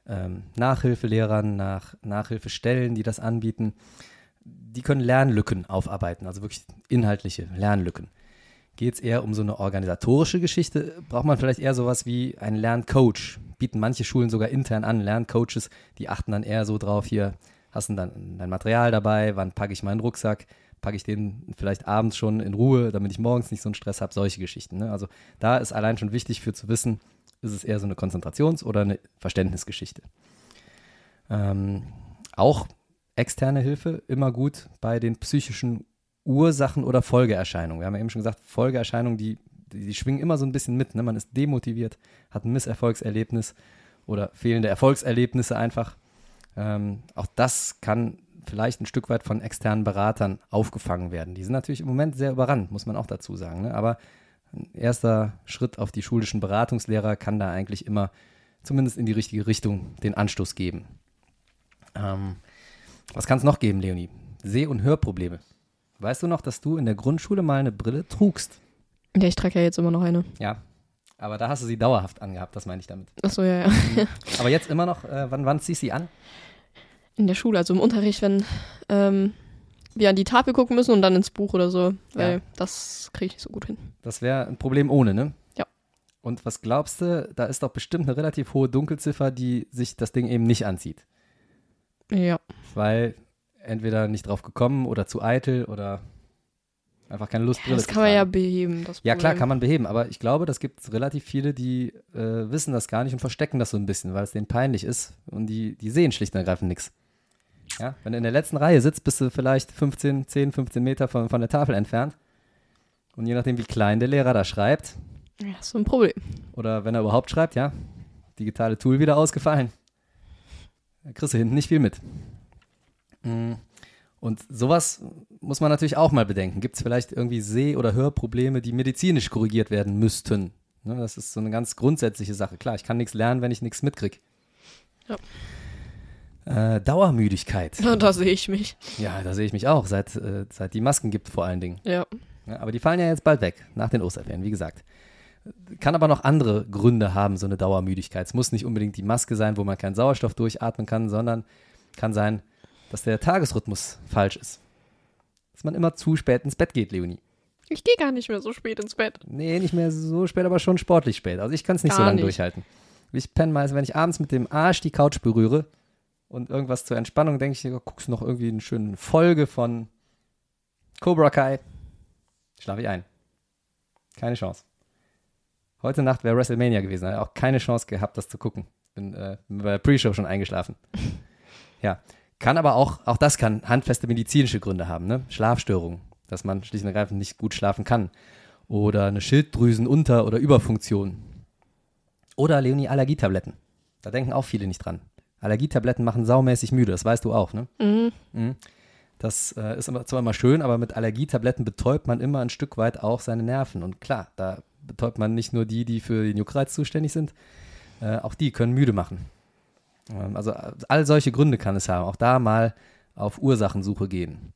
ähm, Nachhilfelehrern, nach Nachhilfestellen, die das anbieten. Die können Lernlücken aufarbeiten, also wirklich inhaltliche Lernlücken. Geht es eher um so eine organisatorische Geschichte, braucht man vielleicht eher sowas wie einen Lerncoach. Bieten manche Schulen sogar intern an, Lerncoaches, die achten dann eher so drauf, hier hast du dann dein Material dabei, wann packe ich meinen Rucksack, packe ich den vielleicht abends schon in Ruhe, damit ich morgens nicht so einen Stress habe, solche Geschichten. Ne? Also da ist allein schon wichtig für zu wissen, ist es eher so eine Konzentrations- oder eine Verständnisgeschichte. Ähm, auch externe Hilfe immer gut bei den psychischen Ursachen oder Folgeerscheinungen. Wir haben ja eben schon gesagt, Folgeerscheinungen, die, die, die schwingen immer so ein bisschen mit. Ne? Man ist demotiviert, hat ein Misserfolgserlebnis oder fehlende Erfolgserlebnisse einfach. Ähm, auch das kann vielleicht ein Stück weit von externen Beratern aufgefangen werden. Die sind natürlich im Moment sehr überrannt, muss man auch dazu sagen. Ne? Aber ein erster Schritt auf die schulischen Beratungslehrer kann da eigentlich immer zumindest in die richtige Richtung den Anstoß geben. Ähm, was kann es noch geben, Leonie? Seh- und Hörprobleme. Weißt du noch, dass du in der Grundschule mal eine Brille trugst? Ja, ich trage ja jetzt immer noch eine. Ja. Aber da hast du sie dauerhaft angehabt, das meine ich damit. Achso, ja, ja. Aber jetzt immer noch, äh, wann, wann ziehst du sie an? In der Schule, also im Unterricht, wenn ähm, wir an die Tafel gucken müssen und dann ins Buch oder so, weil Ja. das kriege ich nicht so gut hin. Das wäre ein Problem ohne, ne? Ja. Und was glaubst du, da ist doch bestimmt eine relativ hohe Dunkelziffer, die sich das Ding eben nicht anzieht. Ja. Weil entweder nicht drauf gekommen oder zu eitel oder einfach keine Lust, Brille Das kann man ja beheben. Ja, klar, kann man beheben, aber ich glaube, das gibt relativ viele, die äh, wissen das gar nicht und verstecken das so ein bisschen, weil es denen peinlich ist und die, die sehen schlicht und ergreifend nichts. Ja, wenn du in der letzten Reihe sitzt, bist du vielleicht 15, 10, 15 Meter von, von der Tafel entfernt. Und je nachdem, wie klein der Lehrer da schreibt, Ja, das ist so ein Problem. oder wenn er überhaupt schreibt, ja, digitale Tool wieder ausgefallen. Da kriegst du hinten nicht viel mit. Mm. Und sowas muss man natürlich auch mal bedenken. Gibt es vielleicht irgendwie Seh- oder Hörprobleme, die medizinisch korrigiert werden müssten? Ne, das ist so eine ganz grundsätzliche Sache. Klar, ich kann nichts lernen, wenn ich nichts mitkriege. Äh, Dauermüdigkeit. Da sehe ich mich. Ja, da sehe ich mich auch, seit, äh, seit die Masken gibt vor allen Dingen. Ja. Ja, aber die fallen ja jetzt bald weg, nach den Osterferien, wie gesagt. Kann aber noch andere Gründe haben, so eine Dauermüdigkeit. Es muss nicht unbedingt die Maske sein, wo man keinen Sauerstoff durchatmen kann, sondern kann sein, dass der Tagesrhythmus falsch ist. Dass man immer zu spät ins Bett geht, Leonie. Ich gehe gar nicht mehr so spät ins Bett. Nee, nicht mehr so spät, aber schon sportlich spät. Also ich kann es nicht so Gar lange nicht. durchhalten. Ich penne meist, wenn ich abends mit dem Arsch die Couch berühre und irgendwas zur Entspannung denke ich, guckst noch irgendwie eine schöne Folge von Cobra Kai. Schlafe ich ein. Keine Chance. Heute Nacht wäre WrestleMania gewesen. Habe auch keine Chance gehabt, das zu gucken. Bin äh, bin bei der Pre-Show schon eingeschlafen. ja. Kann aber auch, auch das kann handfeste medizinische Gründe haben, ne? Schlafstörungen, dass man schlicht und ergreifend nicht gut schlafen kann. Oder eine Schilddrüsenunter- oder Überfunktion. Oder Leonie Allergietabletten. Da denken auch viele nicht dran. Allergietabletten machen saumäßig müde, das weißt du auch, ne? Mhm. Mhm. Das äh, ist zwar immer schön, aber mit Allergietabletten betäubt man immer ein Stück weit auch seine Nerven. Und klar, da betäubt man nicht nur die, die für den Juckreiz zuständig sind, äh, auch die können müde machen. Ähm, also äh, all solche Gründe kann es haben. Auch da mal auf Ursachensuche gehen.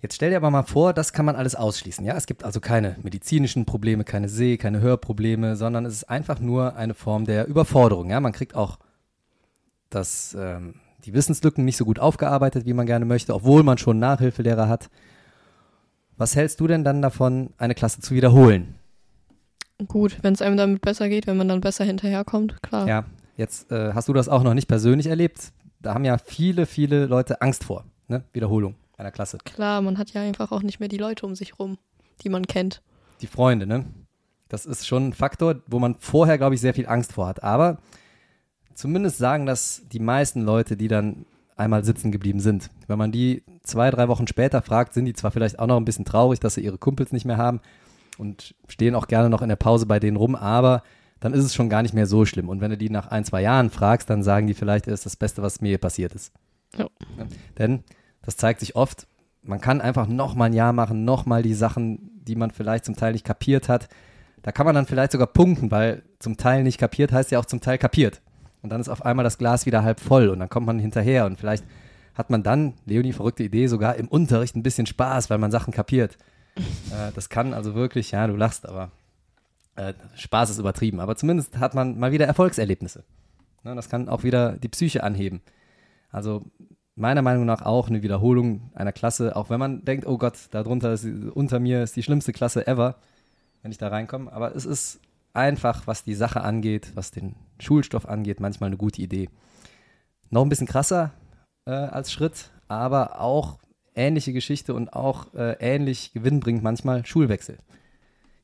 Jetzt stell dir aber mal vor, das kann man alles ausschließen. Ja, es gibt also keine medizinischen Probleme, keine Seh-, keine Hörprobleme, sondern es ist einfach nur eine Form der Überforderung. Ja, man kriegt auch das, ähm, die Wissenslücken nicht so gut aufgearbeitet, wie man gerne möchte, obwohl man schon Nachhilfelehrer hat. Was hältst du denn dann davon, eine Klasse zu wiederholen? Gut, wenn es einem damit besser geht, wenn man dann besser hinterherkommt, klar. Ja, jetzt äh, hast du das auch noch nicht persönlich erlebt. da haben ja viele, viele Leute Angst vor, ne? Wiederholung einer Klasse. Klar, man hat ja einfach auch nicht mehr die Leute um sich rum, die man kennt. Die Freunde, ne? Das ist schon ein Faktor, wo man vorher, glaube ich, sehr viel Angst vor hat. Aber zumindest sagen das die meisten Leute, die dann einmal sitzen geblieben sind. Wenn man die zwei, drei Wochen später fragt, sind die zwar vielleicht auch noch ein bisschen traurig, dass sie ihre Kumpels nicht mehr haben und stehen auch gerne noch in der Pause bei denen rum, aber dann ist es schon gar nicht mehr so schlimm. Und wenn du die nach ein, zwei Jahren fragst, dann sagen die vielleicht, es ist das Beste, was mir passiert ist. Ja. Denn das zeigt sich oft, man kann einfach noch mal ein Jahr machen, noch mal die Sachen, die man vielleicht zum Teil nicht kapiert hat. Da kann man dann vielleicht sogar punkten, weil zum Teil nicht kapiert heißt ja auch zum Teil kapiert. Und dann ist auf einmal das Glas wieder halb voll und dann kommt man hinterher und vielleicht hat man dann, Leonie, verrückte Idee, sogar im Unterricht ein bisschen Spaß, weil man Sachen kapiert. äh, das kann also wirklich, ja, du lachst, aber äh, Spaß ist übertrieben. Aber zumindest hat man mal wieder Erfolgserlebnisse. Ne, das kann auch wieder die Psyche anheben. Also meiner Meinung nach auch eine Wiederholung einer Klasse, auch wenn man denkt, oh Gott, darunter ist, unter mir ist die schlimmste Klasse ever, wenn ich da reinkomme. Aber es ist einfach, was die Sache angeht, was den Schulstoff angeht, manchmal eine gute Idee. Noch ein bisschen krasser äh, als Schritt, aber auch ähnliche Geschichte und auch äh, ähnlich Gewinn bringt manchmal Schulwechsel.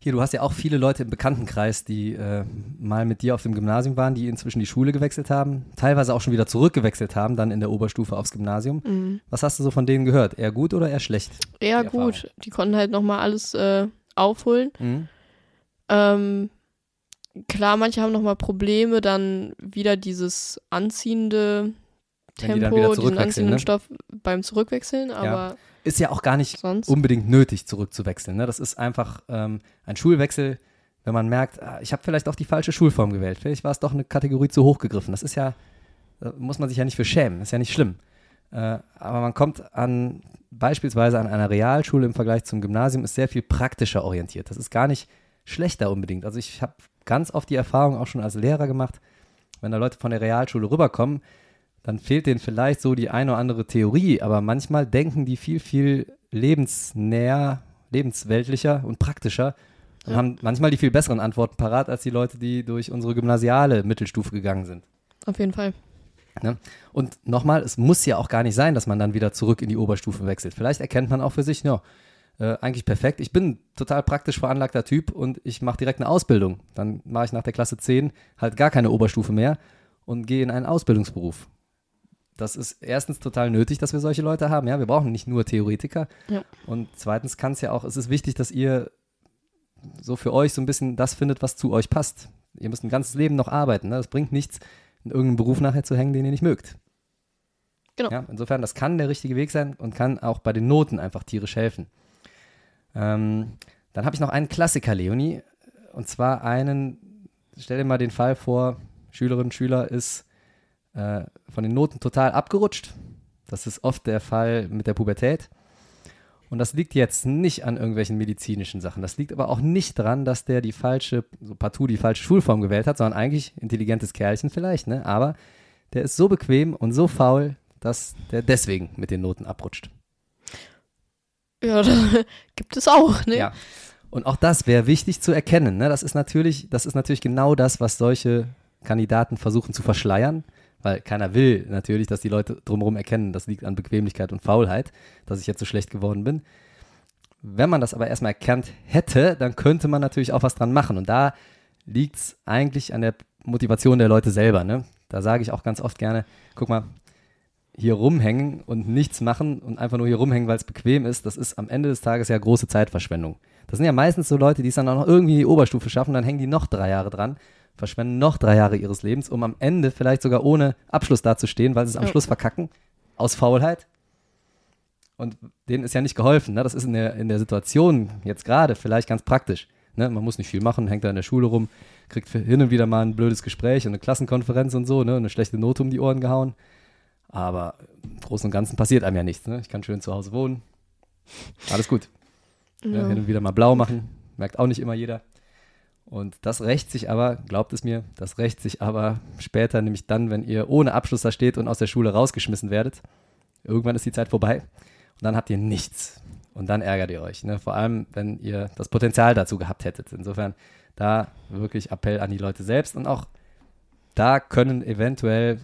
Hier, du hast ja auch viele Leute im Bekanntenkreis, die äh, mal mit dir auf dem Gymnasium waren, die inzwischen die Schule gewechselt haben, teilweise auch schon wieder zurückgewechselt haben, dann in der Oberstufe aufs Gymnasium. Mhm. Was hast du so von denen gehört? Eher gut oder eher schlecht? Eher Die gut. Die konnten halt nochmal alles äh, aufholen. Mhm. Ähm, klar, manche haben nochmal Probleme, dann wieder dieses anziehende die Tempo, wieder diesen zurückwechseln, anziehenden ne? Stoff beim Zurückwechseln, aber Ist ja auch gar nicht sonst. unbedingt nötig, zurückzuwechseln. Ne? Das ist einfach ähm, ein Schulwechsel, wenn man merkt, ah, ich habe vielleicht auch die falsche Schulform gewählt. Vielleicht war es doch eine Kategorie zu hoch gegriffen. Das ist ja, da muss man sich ja nicht für schämen. Das ist ja nicht schlimm. Äh, aber man kommt an, beispielsweise an einer Realschule im Vergleich zum Gymnasium, ist sehr viel praktischer orientiert. Das ist gar nicht schlechter unbedingt. Also ich habe ganz oft die Erfahrung auch schon als Lehrer gemacht, wenn da Leute von der Realschule rüberkommen, dann fehlt denen vielleicht so die eine oder andere Theorie, aber manchmal denken die viel, viel lebensnäher, lebensweltlicher und praktischer und Ja. haben manchmal die viel besseren Antworten parat als die Leute, die durch unsere gymnasiale Mittelstufe gegangen sind. Auf jeden Fall. Ne? Und nochmal, es muss ja auch gar nicht sein, dass man dann wieder zurück in die Oberstufe wechselt. Vielleicht erkennt man auch für sich, ja, äh, eigentlich perfekt. Ich bin ein total praktisch veranlagter Typ und ich mache direkt eine Ausbildung. Dann mache ich nach der Klasse 10 halt gar keine Oberstufe mehr und gehe in einen Ausbildungsberuf. Das ist erstens total nötig, dass wir solche Leute haben. Ja, wir brauchen nicht nur Theoretiker. Ja. Und zweitens kann es ja auch, es ist wichtig, dass ihr so für euch so ein bisschen das findet, was zu euch passt. Ihr müsst ein ganzes Leben noch arbeiten. Ne? Das bringt nichts, in irgendeinem Beruf nachher zu hängen, den ihr nicht mögt. Genau. Ja, insofern, das kann der richtige Weg sein und kann auch bei den Noten einfach tierisch helfen. Ähm, dann habe ich noch einen Klassiker, Leonie. Und zwar einen, stell dir mal den Fall vor, Schülerin, Schüler ist äh, von den Noten total abgerutscht. Das ist oft der Fall mit der Pubertät. Und das liegt jetzt nicht an irgendwelchen medizinischen Sachen. Das liegt aber auch nicht daran, dass der die falsche, so partout die falsche Schulform gewählt hat, sondern eigentlich intelligentes Kerlchen vielleicht, ne? Aber der ist so bequem und so faul, dass der deswegen mit den Noten abrutscht. Ja, das gibt es auch, ne? Ja. Und auch das wäre wichtig zu erkennen. Ne? Das ist natürlich, das ist natürlich genau das, was solche Kandidaten versuchen zu verschleiern, weil keiner will natürlich, dass die Leute drumherum erkennen, das liegt an Bequemlichkeit und Faulheit, dass ich jetzt so schlecht geworden bin. Wenn man das aber erstmal erkannt hätte, dann könnte man natürlich auch was dran machen. Und da liegt es eigentlich an der Motivation der Leute selber. Ne? Da sage ich auch ganz oft gerne, guck mal, hier rumhängen und nichts machen und einfach nur hier rumhängen, weil es bequem ist, das ist am Ende des Tages ja große Zeitverschwendung. Das sind ja meistens so Leute, die es dann auch noch irgendwie in die Oberstufe schaffen, dann hängen die noch drei Jahre dran, verschwenden noch drei Jahre ihres Lebens, um am Ende vielleicht sogar ohne Abschluss dazustehen, weil sie es am. Schluss verkacken, aus Faulheit. Und denen ist ja nicht geholfen. Ne? Das ist in der, in der Situation jetzt gerade vielleicht ganz praktisch. Ne? Man muss nicht viel machen, hängt da in der Schule rum, kriegt hin und wieder mal ein blödes Gespräch und eine Klassenkonferenz und so, ne? eine schlechte Note um die Ohren gehauen. Aber im Großen und Ganzen passiert einem ja nichts. Ne? Ich kann schön zu Hause wohnen. Alles gut. Ja. Ja. hin und wieder mal blau machen. Merkt auch nicht immer jeder. Und das rächt sich aber, glaubt es mir, das rächt sich aber später, nämlich dann, wenn ihr ohne Abschluss da steht und aus der Schule rausgeschmissen werdet. Irgendwann ist die Zeit vorbei und dann habt ihr nichts. Und dann ärgert ihr euch. Ne? Vor allem, wenn ihr das Potenzial dazu gehabt hättet. Insofern da wirklich Appell an die Leute selbst und auch da können eventuell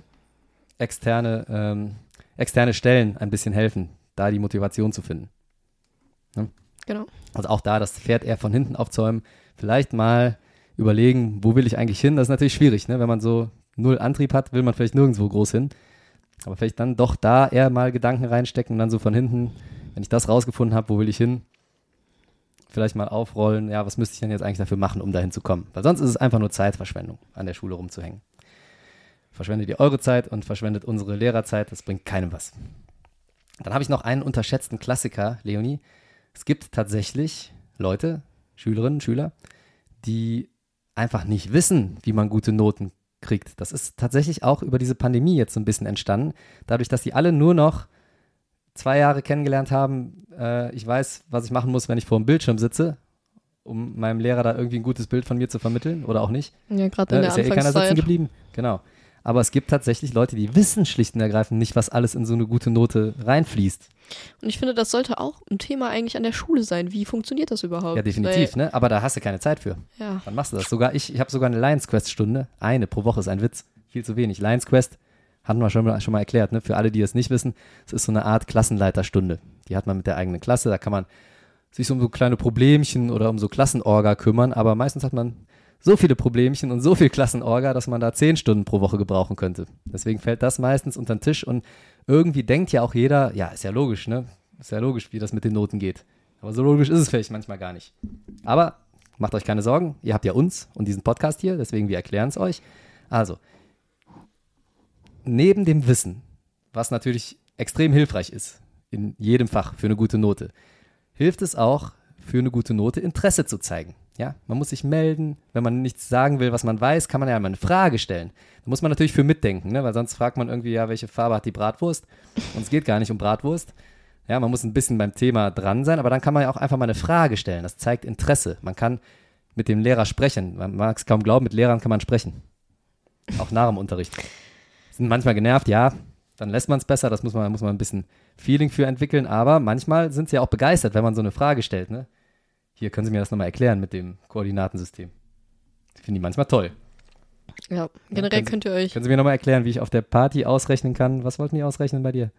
externe, ähm, externe Stellen ein bisschen helfen, da die Motivation zu finden. Genau. Also auch da das Pferd eher von hinten aufzäumen, vielleicht mal überlegen, wo will ich eigentlich hin? Das ist natürlich schwierig, ne? wenn man so null Antrieb hat, will man vielleicht nirgendwo groß hin. Aber vielleicht dann doch da eher mal Gedanken reinstecken und dann so von hinten, wenn ich das rausgefunden habe, wo will ich hin, vielleicht mal aufrollen, ja, was müsste ich denn jetzt eigentlich dafür machen, um dahin zu kommen? Weil sonst ist es einfach nur Zeitverschwendung, an der Schule rumzuhängen. Verschwendet ihr eure Zeit und verschwendet unsere Lehrerzeit, das bringt keinem was. Dann habe ich noch einen unterschätzten Klassiker, Leonie. Es gibt tatsächlich Leute, Schülerinnen, Schüler, die einfach nicht wissen, wie man gute Noten kriegt. Das ist tatsächlich auch über diese Pandemie jetzt so ein bisschen entstanden. Dadurch, dass die alle nur noch zwei Jahre kennengelernt haben, äh, ich weiß, was ich machen muss, wenn ich vor dem Bildschirm sitze, um meinem Lehrer da irgendwie ein gutes Bild von mir zu vermitteln oder auch nicht. Ja, gerade in Ne, der ist ja eh keiner sitzen geblieben. Genau. Aber es gibt tatsächlich Leute, die wissen schlicht und ergreifend nicht, was alles in so eine gute Note reinfließt. Und ich finde, das sollte auch ein Thema eigentlich an der Schule sein. Wie funktioniert das überhaupt? Ja, definitiv, Weil, ne? Aber da hast du keine Zeit für. ja, Wann machst du das? Sogar ich, ich habe sogar eine Lions Quest Stunde. Eine pro Woche ist ein Witz. Viel zu wenig. Lions Quest hatten wir schon mal, schon mal erklärt, ne? Für alle, die es nicht wissen, es ist so eine Art Klassenleiterstunde. Die hat man mit der eigenen Klasse. Da kann man sich um so kleine Problemchen oder um so Klassenorga kümmern. Aber meistens hat man so viele Problemchen und so viel Klassenorga, dass man da zehn Stunden pro Woche gebrauchen könnte. Deswegen fällt das meistens unter den Tisch und irgendwie denkt ja auch jeder, ja, ist ja logisch, ne? Ist ja logisch, wie das mit den Noten geht. Aber so logisch ist es vielleicht manchmal gar nicht. Aber macht euch keine Sorgen, ihr habt ja uns und diesen Podcast hier, deswegen wir erklären es euch. Also, neben dem Wissen, was natürlich extrem hilfreich ist in jedem Fach für eine gute Note, hilft es auch für eine gute Note Interesse zu zeigen. Ja, man muss sich melden. Wenn man nichts sagen will, was man weiß, kann man ja mal eine Frage stellen. Da muss man natürlich für mitdenken, ne? weil sonst fragt man irgendwie, ja, welche Farbe hat die Bratwurst? Und es geht gar nicht um Bratwurst. Ja, man muss ein bisschen beim Thema dran sein, aber dann kann man ja auch einfach mal eine Frage stellen. Das zeigt Interesse. Man kann mit dem Lehrer sprechen. Man mag es kaum glauben, mit Lehrern kann man sprechen. Auch nach dem Unterricht. Sind manchmal genervt, ja, dann lässt man es besser. Das muss man, muss man ein bisschen Feeling für entwickeln. Aber manchmal sind sie ja auch begeistert, wenn man so eine Frage stellt. Ne? Hier können Sie mir das nochmal erklären mit dem Koordinatensystem. Ich finde die manchmal toll. ja. generell Sie- könnt ihr euch, Können Sie mir nochmal erklären, wie ich auf der Party ausrechnen kann? Was wollten die ausrechnen bei dir?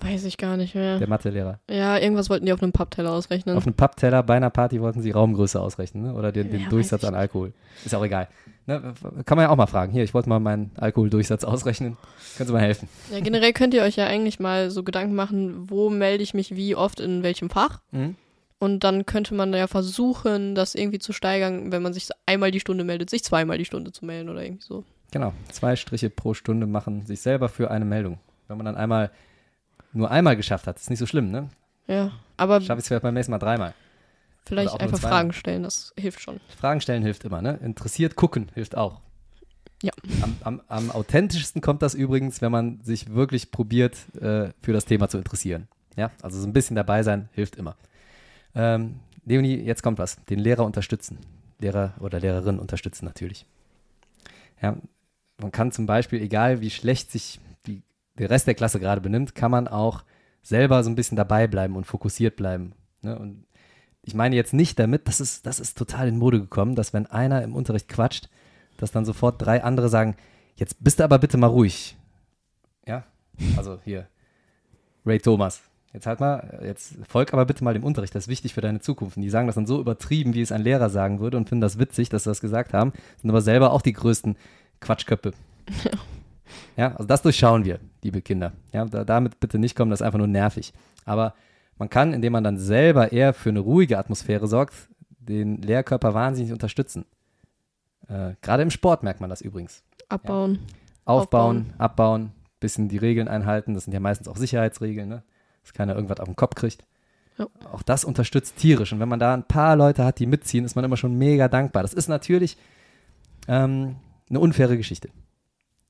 weiß ich gar nicht mehr. Der Mathelehrer. Ja, irgendwas wollten die auf einem Pappteller ausrechnen. Auf einem Pappteller bei einer Party wollten sie Raumgröße ausrechnen, ne? oder den, den Ja, Durchsatz an Alkohol. Ist auch egal. Ne? Kann man ja auch mal fragen. Hier, ich wollte mal meinen Alkoholdurchsatz ausrechnen. Können Sie mal helfen? Ja, generell könnt ihr euch ja eigentlich mal so Gedanken machen, wo melde ich mich wie oft in welchem Fach. Mhm. Und dann könnte man ja versuchen, das irgendwie zu steigern, wenn man sich einmal die Stunde meldet, sich zweimal die Stunde zu melden oder irgendwie so. Genau. Zwei Striche pro Stunde machen sich selber für eine Meldung. Wenn man dann einmal nur einmal geschafft hat, ist nicht so schlimm, ne? Ja, aber Schaffe ich es vielleicht beim nächsten Mal dreimal. vielleicht nur einfach. Fragen stellen, das hilft schon. Fragen stellen hilft immer, ne? Interessiert gucken hilft auch. Ja. Am, am, am authentischsten kommt das übrigens, wenn man sich wirklich probiert, äh, für das Thema zu interessieren. Ja, also so ein bisschen dabei sein hilft immer. Ähm, Leonie, jetzt kommt was. Den Lehrer unterstützen. Lehrer oder Lehrerin unterstützen natürlich. Ja, man kann zum Beispiel, egal wie schlecht sich die, der Rest der Klasse gerade benimmt, kann man auch selber so ein bisschen dabei bleiben und fokussiert bleiben. Ne? Und ich meine jetzt nicht damit, das ist, das ist total in Mode gekommen, dass wenn einer im Unterricht quatscht, dass dann sofort drei andere sagen, jetzt bist du aber bitte mal ruhig. Ja, also hier, Ray Thomas. Jetzt halt mal, jetzt folg aber bitte mal dem Unterricht, das ist wichtig für deine Zukunft. Und die sagen das dann so übertrieben, wie es ein Lehrer sagen würde und finden das witzig, dass sie das gesagt haben, sind aber selber auch die größten Quatschköpfe. Ja, also das durchschauen wir, liebe Kinder. Ja, da, damit bitte nicht kommen, das ist einfach nur nervig. Aber man kann, indem man dann selber eher für eine ruhige Atmosphäre sorgt, den Lehrkörper wahnsinnig unterstützen. Äh, Gerade im Sport merkt man das übrigens. Abbauen. Aufbauen, abbauen, bisschen die Regeln einhalten. Das sind ja meistens auch Sicherheitsregeln, ne? Dass keiner irgendwas auf den Kopf kriegt. Ja. Auch das unterstützt tierisch. Und wenn man da ein paar Leute hat, die mitziehen, ist man immer schon mega dankbar. Das ist natürlich ähm, eine unfaire Geschichte.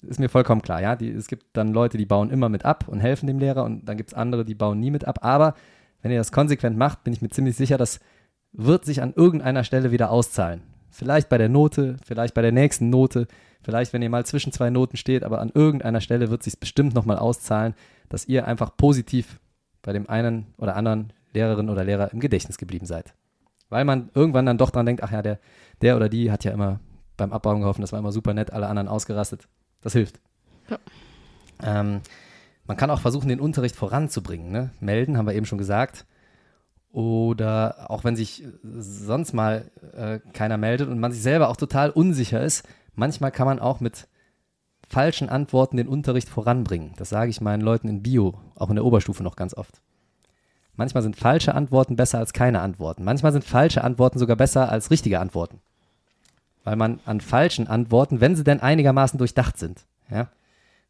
Ist mir vollkommen klar, ja. Die, es gibt dann Leute, die bauen immer mit ab und helfen dem Lehrer und dann gibt es andere, die bauen nie mit ab. Aber wenn ihr das konsequent macht, bin ich mir ziemlich sicher, das wird sich an irgendeiner Stelle wieder auszahlen. Vielleicht bei der Note, vielleicht bei der nächsten Note, vielleicht wenn ihr mal zwischen zwei Noten steht, aber an irgendeiner Stelle wird sich bestimmt nochmal auszahlen, dass ihr einfach positiv bei dem einen oder anderen Lehrerin oder Lehrer im Gedächtnis geblieben seid. Weil man irgendwann dann doch dran denkt, ach ja, der, der oder die hat ja immer beim Abbauen geholfen, das war immer super nett, alle anderen ausgerastet. Das hilft. Ja. Ähm, man kann auch versuchen, den Unterricht voranzubringen. Ne? Melden, haben wir eben schon gesagt. Oder auch wenn sich sonst mal äh, keiner meldet und man sich selber auch total unsicher ist, manchmal kann man auch mit falschen Antworten den Unterricht voranbringen. Das sage ich meinen Leuten in Bio, auch in der Oberstufe noch ganz oft. Manchmal sind falsche Antworten besser als keine Antworten. Manchmal sind falsche Antworten sogar besser als richtige Antworten. Weil man an falschen Antworten, wenn sie denn einigermaßen durchdacht sind, ja,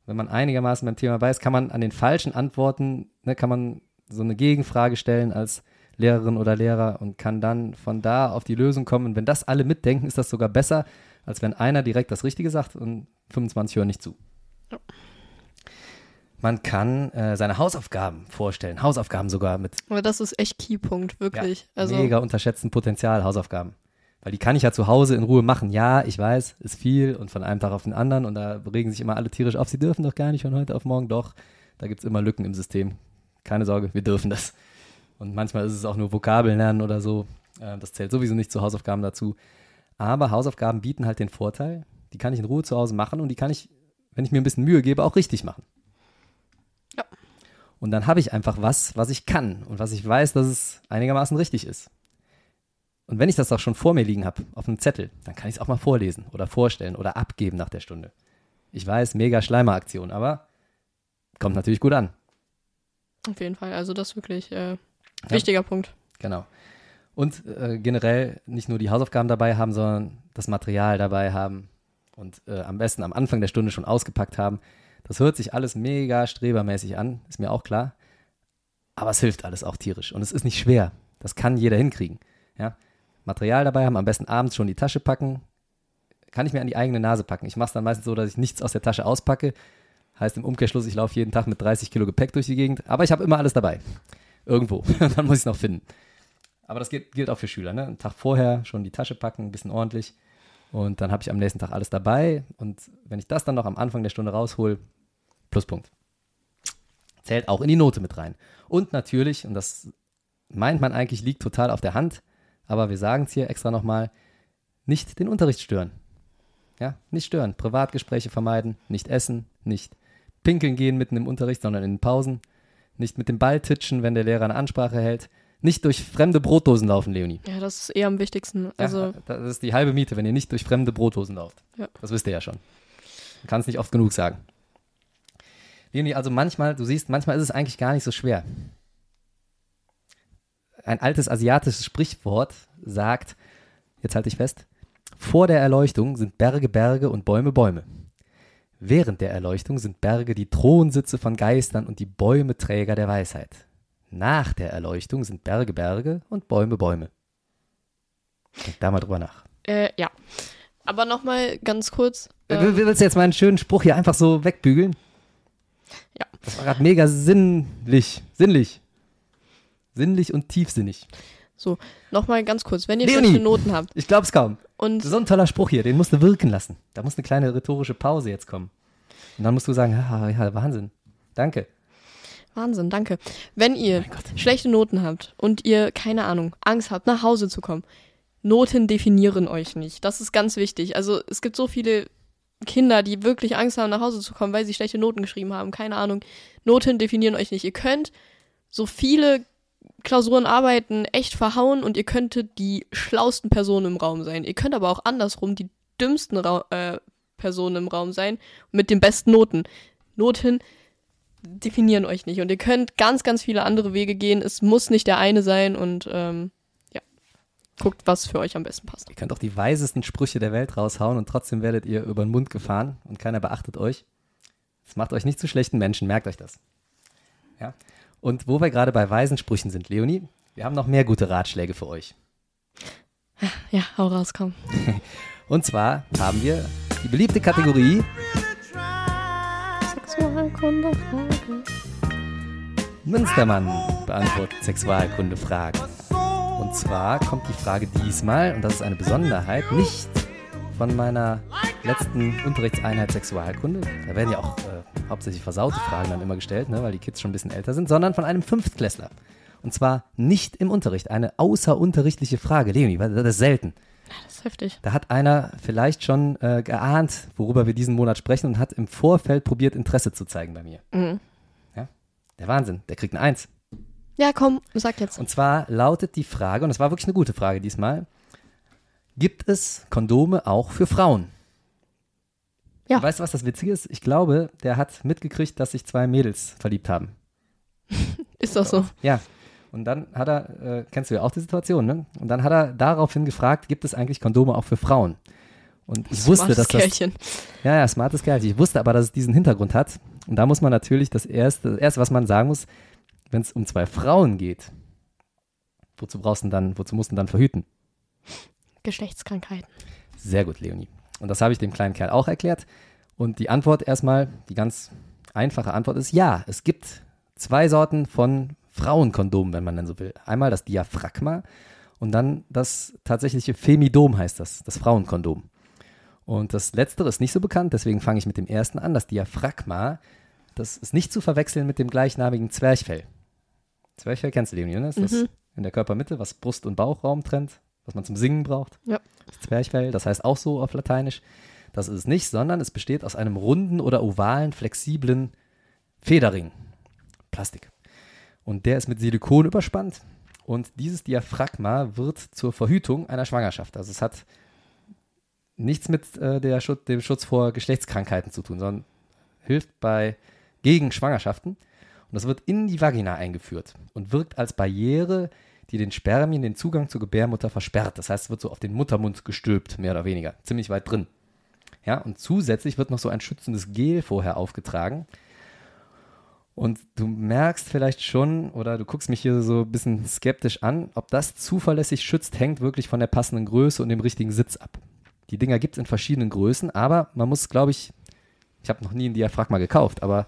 wenn man einigermaßen beim Thema weiß, kann man an den falschen Antworten, ne, kann man so eine Gegenfrage stellen als Lehrerin oder Lehrer und kann dann von da auf die Lösung kommen. Und wenn das alle mitdenken, ist das sogar besser, als wenn einer direkt das Richtige sagt und 25 hören nicht zu. Ja. Man kann äh, seine Hausaufgaben vorstellen, Hausaufgaben sogar mit. Aber das ist echt Keypunkt, wirklich. Ja, also mega unterschätzten Potenzial, Hausaufgaben. Weil die kann ich ja zu Hause in Ruhe machen. Ja, ich weiß, ist viel und von einem Tag auf den anderen und da regen sich immer alle tierisch auf. Sie dürfen doch gar nicht von heute auf morgen. Doch, da gibt es immer Lücken im System. Keine Sorge, wir dürfen das. Und manchmal ist es auch nur Vokabeln lernen oder so. Äh, das zählt sowieso nicht zu Hausaufgaben dazu. Aber Hausaufgaben bieten halt den Vorteil, die kann ich in Ruhe zu Hause machen und die kann ich, wenn ich mir ein bisschen Mühe gebe, auch richtig machen. Ja. Und dann habe ich einfach was, was ich kann und was ich weiß, dass es einigermaßen richtig ist. Und wenn ich das auch schon vor mir liegen habe, auf einem Zettel, dann kann ich es auch mal vorlesen oder vorstellen oder abgeben nach der Stunde. Ich weiß, mega Schleimeraktion, aber kommt natürlich gut an. Auf jeden Fall, also das ist wirklich äh, wichtiger ja. Punkt. Genau. Und äh, generell nicht nur die Hausaufgaben dabei haben, sondern das Material dabei haben und äh, am besten am Anfang der Stunde schon ausgepackt haben. Das hört sich alles mega strebermäßig an, ist mir auch klar. Aber es hilft alles auch tierisch. Und es ist nicht schwer. Das kann jeder hinkriegen. Ja? Material dabei haben, am besten abends schon die Tasche packen. Kann ich mir an die eigene Nase packen. Ich mache es dann meistens so, dass ich nichts aus der Tasche auspacke. Heißt im Umkehrschluss, ich laufe jeden Tag mit 30 Kilo Gepäck durch die Gegend. Aber ich habe immer alles dabei. Irgendwo. dann muss ich es noch finden. Aber das gilt, gilt auch für Schüler. Ne? Einen Tag vorher schon die Tasche packen, ein bisschen ordentlich. Und dann habe ich am nächsten Tag alles dabei. Und wenn ich das dann noch am Anfang der Stunde raushol, Pluspunkt. Zählt auch in die Note mit rein. Und natürlich, und das meint man eigentlich, liegt total auf der Hand, aber wir sagen es hier extra nochmal, nicht den Unterricht stören. Ja, nicht stören. Privatgespräche vermeiden, nicht essen, nicht pinkeln gehen mitten im Unterricht, sondern in den Pausen. Nicht mit dem Ball titschen, wenn der Lehrer eine Ansprache hält. Nicht durch fremde Brotdosen laufen, Leonie. Ja, das ist eher am wichtigsten. Also ja, das ist die halbe Miete, wenn ihr nicht durch fremde Brotdosen lauft. Ja. Das wisst ihr ja schon. Man kann es nicht oft genug sagen. Leonie, also manchmal, du siehst, manchmal ist es eigentlich gar nicht so schwer ein altes asiatisches Sprichwort sagt, jetzt halte ich fest, vor der Erleuchtung sind Berge Berge und Bäume Bäume. Während der Erleuchtung sind Berge die Thronsitze von Geistern und die Bäume Träger der Weisheit. Nach der Erleuchtung sind Berge Berge und Bäume Bäume. Denk da mal drüber nach. Äh, ja. Aber nochmal ganz kurz. Ähm, Willst du jetzt meinen schönen Spruch hier einfach so wegbügeln? Ja. Das war gerade mega sinnlich. Sinnlich. Sinnlich und tiefsinnig. So, nochmal ganz kurz, wenn ihr Leonie, schlechte Noten habt. Ich glaub's kaum. Und so ein toller Spruch hier, den musst du wirken lassen. Da muss eine kleine rhetorische Pause jetzt kommen. Und dann musst du sagen, ja, ja Wahnsinn. Danke. Wahnsinn, danke. Wenn ihr schlechte Noten habt und ihr, keine Ahnung, Angst habt, nach Hause zu kommen, Noten definieren euch nicht. Das ist ganz wichtig. Also es gibt so viele Kinder, die wirklich Angst haben, nach Hause zu kommen, weil sie schlechte Noten geschrieben haben. Keine Ahnung. Noten definieren euch nicht. Ihr könnt so viele Klausuren arbeiten echt verhauen und ihr könntet die schlausten Personen im Raum sein. Ihr könnt aber auch andersrum die dümmsten Ra äh, Personen im Raum sein mit den besten Noten. Noten definieren euch nicht und ihr könnt ganz, ganz viele andere Wege gehen. Es muss nicht der eine sein und ähm, ja, guckt, was für euch am besten passt. Ihr könnt auch die weisesten Sprüche der Welt raushauen und trotzdem werdet ihr über den Mund gefahren und keiner beachtet euch. Das macht euch nicht zu schlechten Menschen, merkt euch das. Ja. Und wo wir gerade bei weisen Sprüchen sind, Leonie, wir haben noch mehr gute Ratschläge für euch. Ja, hau raus, komm. Und zwar haben wir die beliebte Kategorie Sexualkunde-Fragen. Münstermann beantwortet Sexualkunde-Fragen. Und zwar kommt die Frage diesmal, und das ist eine Besonderheit, nicht von meiner letzten Unterrichtseinheit Sexualkunde. Da werden ja auch äh, hauptsächlich versaute Fragen dann immer gestellt, ne, weil die Kids schon ein bisschen älter sind, sondern von einem Fünftklässler. Und zwar nicht im Unterricht. Eine außerunterrichtliche Frage. Leonie, das ist selten. Das ist heftig. Da hat einer vielleicht schon äh, geahnt, worüber wir diesen Monat sprechen und hat im Vorfeld probiert, Interesse zu zeigen bei mir. Mhm. Ja? Der Wahnsinn, der kriegt ein Eins. Ja, komm, sag jetzt. Und zwar lautet die Frage, und es war wirklich eine gute Frage diesmal, gibt es Kondome auch für Frauen? Ja. Weißt du, was das Witzige ist? Ich glaube, der hat mitgekriegt, dass sich zwei Mädels verliebt haben. Ist doch so. Ja. Und dann hat er, äh, kennst du ja auch die Situation, ne? Und dann hat er daraufhin gefragt, gibt es eigentlich Kondome auch für Frauen? Und ich wusste, Smartes dass das, Kerlchen. ja, ja, smartes Kerlchen. Ich wusste aber, dass es diesen Hintergrund hat. Und da muss man natürlich das erste, das erste, was man sagen muss, wenn es um zwei Frauen geht, wozu brauchst du denn dann, wozu musst du dann verhüten? Geschlechtskrankheiten. Sehr gut, Leonie. Und das habe ich dem kleinen Kerl auch erklärt. Und die Antwort erstmal, die ganz einfache Antwort ist ja, es gibt zwei Sorten von Frauenkondomen, wenn man denn so will. Einmal das Diaphragma und dann das tatsächliche Femidom heißt das, das Frauenkondom. Und das letztere ist nicht so bekannt, deswegen fange ich mit dem ersten an. Das Diaphragma, das ist nicht zu verwechseln mit dem gleichnamigen Zwerchfell. Zwerchfell kennst du, Leonie, ne? Das ist das in der Körpermitte, was Brust- und Bauchraum trennt, was man zum Singen braucht. Ja. Das Zwerchfell, das heißt auch so auf Lateinisch. Das ist es nicht, sondern es besteht aus einem runden oder ovalen, flexiblen Federring. Plastik. Und der ist mit Silikon überspannt. Und dieses Diaphragma wird zur Verhütung einer Schwangerschaft. Also es hat nichts mit äh, Schutz, dem Schutz vor Geschlechtskrankheiten zu tun, sondern hilft bei gegen Schwangerschaften. Und das wird in die Vagina eingeführt und wirkt als Barriere, die den Spermien den Zugang zur Gebärmutter versperrt. Das heißt, es wird so auf den Muttermund gestülpt, mehr oder weniger. Ziemlich weit drin. Ja, und zusätzlich wird noch so ein schützendes Gel vorher aufgetragen. Und du merkst vielleicht schon, oder du guckst mich hier so ein bisschen skeptisch an, ob das zuverlässig schützt, hängt wirklich von der passenden Größe und dem richtigen Sitz ab. Die Dinger gibt es in verschiedenen Größen, aber man muss, glaube ich, ich habe noch nie ein Diaphragma gekauft, aber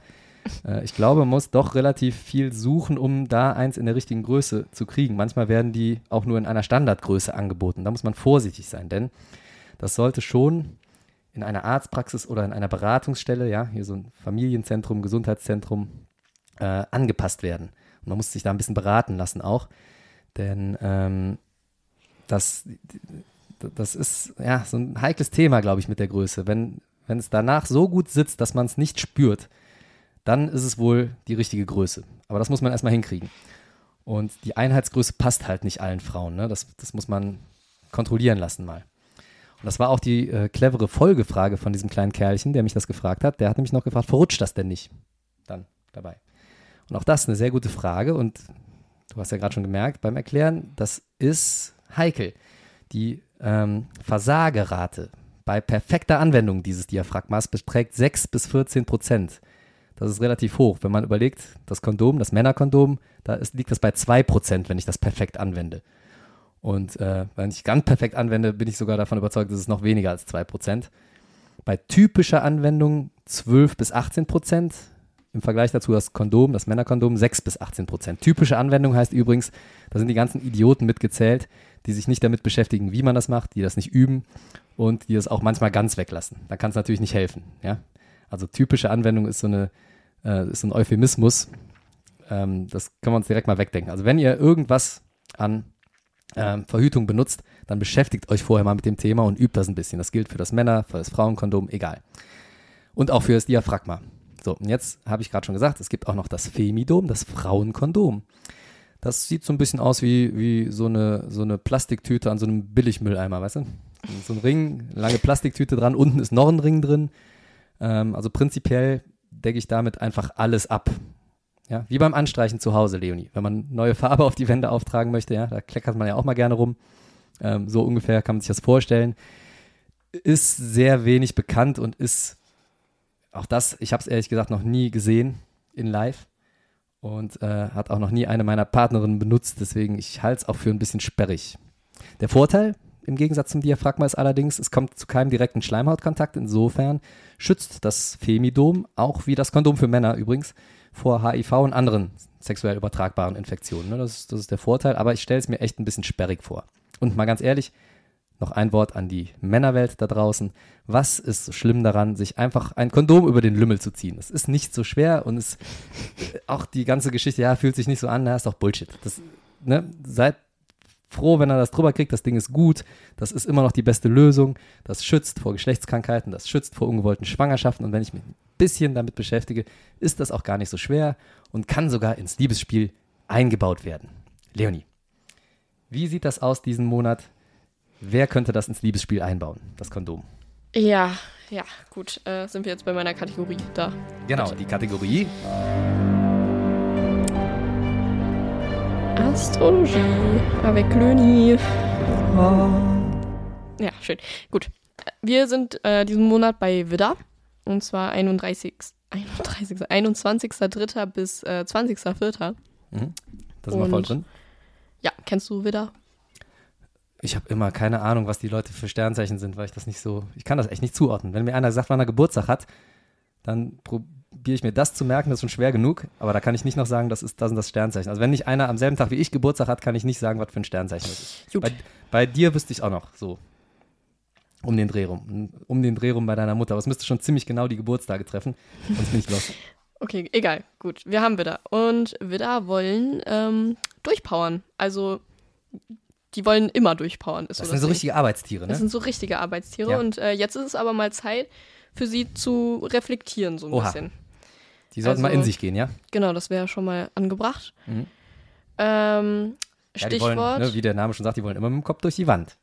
äh, ich glaube, man muss doch relativ viel suchen, um da eins in der richtigen Größe zu kriegen. Manchmal werden die auch nur in einer Standardgröße angeboten. Da muss man vorsichtig sein, denn das sollte schon in einer Arztpraxis oder in einer Beratungsstelle, ja, hier so ein Familienzentrum, Gesundheitszentrum, äh, angepasst werden. Und man muss sich da ein bisschen beraten lassen auch, denn ähm, das, das ist ja so ein heikles Thema, glaube ich, mit der Größe. Wenn, wenn es danach so gut sitzt, dass man es nicht spürt, dann ist es wohl die richtige Größe. Aber das muss man erstmal hinkriegen. Und die Einheitsgröße passt halt nicht allen Frauen. Ne? Das, das muss man kontrollieren lassen mal. Und das war auch die äh, clevere Folgefrage von diesem kleinen Kerlchen, der mich das gefragt hat. Der hat nämlich noch gefragt, verrutscht das denn nicht? Dann dabei. Und auch das eine sehr gute Frage. Und du hast ja gerade schon gemerkt beim Erklären, das ist heikel. Die ähm, Versagerate bei perfekter Anwendung dieses Diaphragmas beträgt 6 bis 14 Prozent. Das ist relativ hoch. Wenn man überlegt, das Kondom, das Männerkondom, da ist, liegt das bei 2 Prozent, wenn ich das perfekt anwende. Und äh, wenn ich ganz perfekt anwende, bin ich sogar davon überzeugt, dass es noch weniger als 2 Prozent. Bei typischer Anwendung 12 bis 18 Prozent. Im Vergleich dazu das Kondom, das Männerkondom, 6 bis 18 Prozent. Typische Anwendung heißt übrigens, da sind die ganzen Idioten mitgezählt, die sich nicht damit beschäftigen, wie man das macht, die das nicht üben und die das auch manchmal ganz weglassen. Da kann es natürlich nicht helfen. Ja? Also typische Anwendung ist so, eine, äh, ist ein Euphemismus. Ähm, das können wir uns direkt mal wegdenken. Also wenn ihr irgendwas an ähm, Verhütung benutzt, dann beschäftigt euch vorher mal mit dem Thema und übt das ein bisschen. Das gilt für das Männer, für das Frauenkondom, egal. Und auch für das Diaphragma. So, und jetzt habe ich gerade schon gesagt, es gibt auch noch das Femidom, das Frauenkondom. Das sieht so ein bisschen aus wie, wie so, eine, so eine Plastiktüte an so einem Billigmülleimer, weißt du? So ein Ring, lange Plastiktüte dran, unten ist noch ein Ring drin. Ähm, also prinzipiell decke ich damit einfach alles ab. Ja, wie beim Anstreichen zu Hause, Leonie. Wenn man neue Farbe auf die Wände auftragen möchte, ja, da kleckert man ja auch mal gerne rum. Ähm, so ungefähr kann man sich das vorstellen. Ist sehr wenig bekannt und ist auch das, ich habe es ehrlich gesagt noch nie gesehen in live und äh, hat auch noch nie eine meiner Partnerinnen benutzt, deswegen ich halte es auch für ein bisschen sperrig. Der Vorteil im Gegensatz zum Diaphragma ist allerdings, es kommt zu keinem direkten Schleimhautkontakt, insofern schützt das Femidom, auch wie das Kondom für Männer übrigens, vor HIV und anderen sexuell übertragbaren Infektionen. Ne? Das, das ist der Vorteil, aber ich stelle es mir echt ein bisschen sperrig vor. Und mal ganz ehrlich, noch ein Wort an die Männerwelt da draußen. Was ist so schlimm daran, sich einfach ein Kondom über den Lümmel zu ziehen? Es ist nicht so schwer und es auch die ganze Geschichte, ja, fühlt sich nicht so an, na, ist doch Bullshit. Das, ne, seid froh, wenn er das drüber kriegt. Das Ding ist gut. Das ist immer noch die beste Lösung. Das schützt vor Geschlechtskrankheiten, das schützt vor ungewollten Schwangerschaften. Und wenn ich mich ein bisschen damit beschäftige, ist das auch gar nicht so schwer und kann sogar ins Liebesspiel eingebaut werden. Leonie, wie sieht das aus diesen Monat? Wer könnte das ins Liebesspiel einbauen, das Kondom? Ja, ja, gut. Äh, sind wir jetzt bei meiner Kategorie da. Genau, die Kategorie Astrologie. Avec Löni. Ja, schön. Gut. Wir sind äh, diesen Monat bei Widder. Und zwar 31. 31. 21.3. bis äh, 20.4. Mhm. Da sind wir voll drin. Ja, kennst du Widder? Ich habe immer keine Ahnung, was die Leute für Sternzeichen sind, weil ich das nicht so, ich kann das echt nicht zuordnen. Wenn mir einer sagt, wann er Geburtstag hat, dann probiere ich mir das zu merken, das ist schon schwer genug, aber da kann ich nicht noch sagen, das ist das und das Sternzeichen. Also wenn nicht einer am selben Tag wie ich Geburtstag hat, kann ich nicht sagen, was für ein Sternzeichen das ist. Gut. Bei, bei dir wüsste ich auch noch so. Um den Dreh rum. Um den Dreh rum bei deiner Mutter. Aber es müsste schon ziemlich genau die Geburtstage treffen. Sonst bin ich los. Okay, egal. Gut, wir haben Widder. Und Widder wollen ähm, durchpowern. Also, die wollen immer durchpowern. Ist Das sind so Ding. richtige Arbeitstiere, Das ne? sind so richtige Arbeitstiere. Ja. Und äh, jetzt ist es aber mal Zeit, für sie zu reflektieren, so ein Oha. bisschen. Die sollten mal also- in sich gehen, ja? Genau, das wäre schon mal angebracht. Mhm. Ähm, Ja, die Stichwort. wollen, ne, wie der Name schon sagt, die wollen immer mit dem Kopf durch die Wand.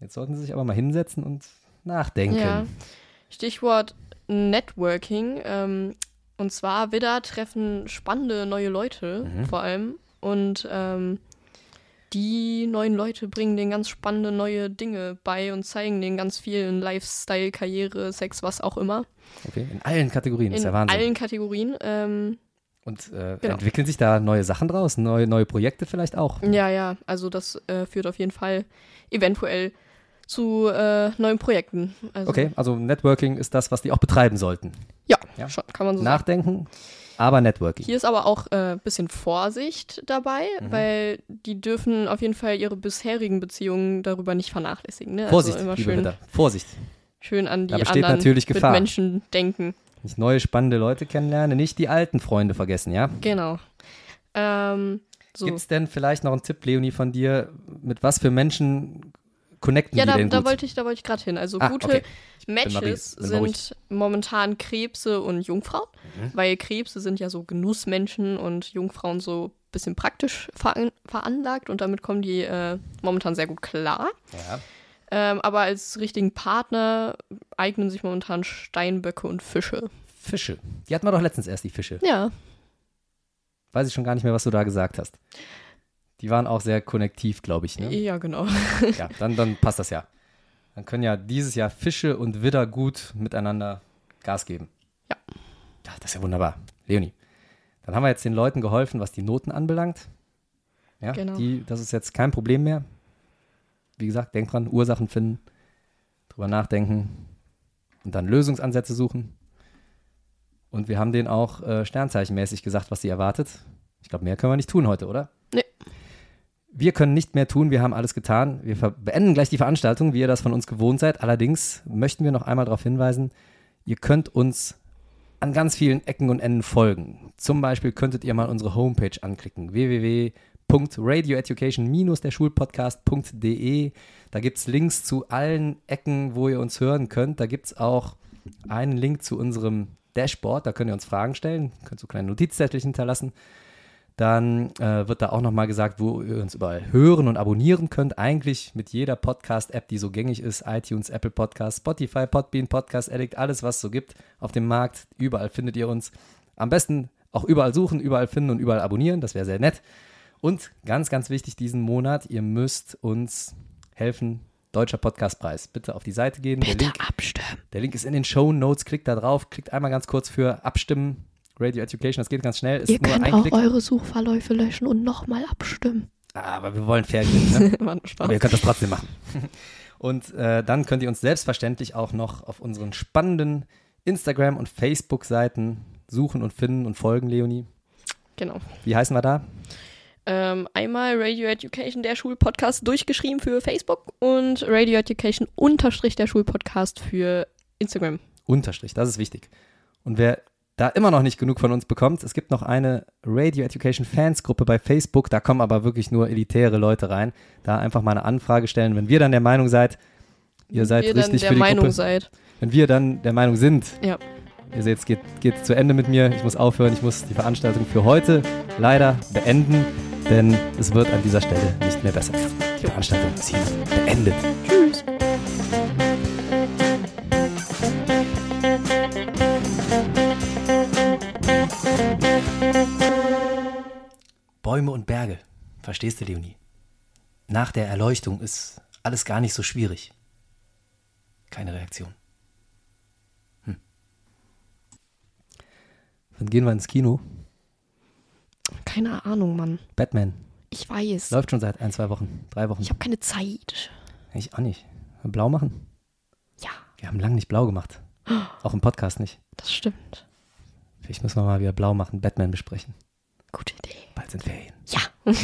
Jetzt sollten sie sich aber mal hinsetzen und nachdenken. Ja. Stichwort Networking. Ähm, und zwar Widder treffen spannende neue Leute Mhm. vor allem. Und ähm, die neuen Leute bringen denen ganz spannende neue Dinge bei und zeigen denen ganz viel in Lifestyle, Karriere, Sex, was auch immer. Okay, in allen Kategorien, das ist in ja Wahnsinn. allen Kategorien. Ähm, Und äh, Genau. entwickeln sich da neue Sachen draus, neue, neue Projekte vielleicht auch. ja, ja, also das äh, führt auf jeden Fall eventuell zu äh, neuen Projekten. Also, Okay, also Networking ist das, was die auch betreiben sollten. Ja, Ja. Schon, kann man so sagen. Aber Networking. Hier ist aber auch ein äh, bisschen Vorsicht dabei, Mhm. weil die dürfen auf jeden Fall ihre bisherigen Beziehungen darüber nicht vernachlässigen. Ne? Vorsicht, also immer liebe schön, Ritter. Vorsicht. schön an die Da besteht anderen natürlich Gefahr. Menschen denken. Ich neue spannende Leute kennenlerne, nicht die alten Freunde vergessen, ja? Genau. Ähm, so. Gibt es denn vielleicht noch einen Tipp, Leonie, von dir, mit was für Menschen connecten ja, da, da wollte ich, da wollte ich gerade hin. Also Ah, gute okay. Matches sind momentan Krebse und Jungfrauen, Mhm. weil Krebse sind ja so Genussmenschen und Jungfrauen so ein bisschen praktisch veran veranlagt und damit kommen die äh, momentan sehr gut klar. ja. Ähm, aber als richtigen Partner eignen sich momentan Steinböcke und Fische. Fische. Die hatten wir doch letztens erst, die Fische. Ja, Weiß ich schon gar nicht mehr, was du da gesagt hast. Die waren auch sehr konnektiv, glaube ich. Ne? ja, genau. Ja, dann, dann passt das ja. Dann können ja dieses Jahr Fische und Widder gut miteinander Gas geben. Ja. Ja, das ist ja wunderbar. Leonie, dann haben wir jetzt den Leuten geholfen, was die Noten anbelangt. Ja, Genau. die, das ist jetzt kein Problem mehr. Wie gesagt, denk dran, Ursachen finden, drüber nachdenken und dann Lösungsansätze suchen. Und wir haben denen auch äh, sternzeichenmäßig gesagt, was sie erwartet. Ich glaube, mehr können wir nicht tun heute, oder? Wir können nicht mehr tun, wir haben alles getan. Wir beenden gleich die Veranstaltung, wie ihr das von uns gewohnt seid. Allerdings möchten wir noch einmal darauf hinweisen, ihr könnt uns an ganz vielen Ecken und Enden folgen. Zum Beispiel könntet ihr mal unsere Homepage anklicken, www.radioeducation-der Schulpodcast.de. Da gibt es Links zu allen Ecken, wo ihr uns hören könnt. Da gibt es auch einen Link zu unserem Dashboard, da könnt ihr uns Fragen stellen, könnt so kleine Notizzettel hinterlassen. Dann äh, wird da auch nochmal gesagt, wo ihr uns überall hören und abonnieren könnt. Eigentlich mit jeder Podcast-App, die so gängig ist. iTunes, Apple Podcast, Spotify, Podbean, Podcast Addict, alles, was es so gibt auf dem Markt. Überall findet ihr uns. Am besten auch überall suchen, überall finden und überall abonnieren. Das wäre sehr nett. Und ganz, ganz wichtig diesen Monat, ihr müsst uns helfen. Deutscher Podcastpreis. Bitte auf die Seite gehen. Der Link abstimmen. der Link ist in den Show Notes. Klickt da drauf. Klickt einmal ganz kurz für Abstimmen. Radio Education, das geht ganz schnell. Ist Ihr nur könnt ein auch Klick. eure Suchverläufe löschen und nochmal abstimmen. Ah, aber wir wollen fair gehen. Ne? Spaß. Aber ihr könnt das trotzdem machen. Und äh, dann könnt ihr uns selbstverständlich auch noch auf unseren spannenden Instagram- und Facebook-Seiten suchen und finden und folgen, Leonie. Genau. Wie heißen wir da? Ähm, einmal Radio Education, der Schulpodcast, durchgeschrieben für Facebook und Radio Education unterstrich der Schulpodcast für Instagram. Unterstrich, das ist wichtig. Und wer da immer noch nicht genug von uns bekommt, es gibt noch eine Radio Education Fans Gruppe bei Facebook. Da kommen aber wirklich nur elitäre Leute rein. Da einfach mal eine Anfrage stellen. Wenn wir dann der Meinung seid, ihr seid ihr richtig dann der für die Meinung Gruppe. seid. Wenn wir dann der Meinung sind, Ja. ihr seht, es geht, geht zu Ende mit mir. Ich muss aufhören. Ich muss die Veranstaltung für heute leider beenden, denn es wird an dieser Stelle nicht mehr besser. Die Veranstaltung ist hier beendet. Tschüss. Bäume und Berge. Verstehst du, Leonie? Nach der Erleuchtung ist alles gar nicht so schwierig. Keine Reaktion. Hm. Dann gehen wir ins Kino. Keine Ahnung, Mann. Batman. Ich weiß. Läuft schon seit ein, zwei Wochen, drei Wochen. Ich habe keine Zeit. Ich auch nicht. Blau machen? Ja, Wir haben lange nicht blau gemacht. Auch im Podcast nicht. das stimmt. Vielleicht müssen wir mal wieder blau machen, Batman besprechen. Gute Idee. Bald sind Ferien. Ja.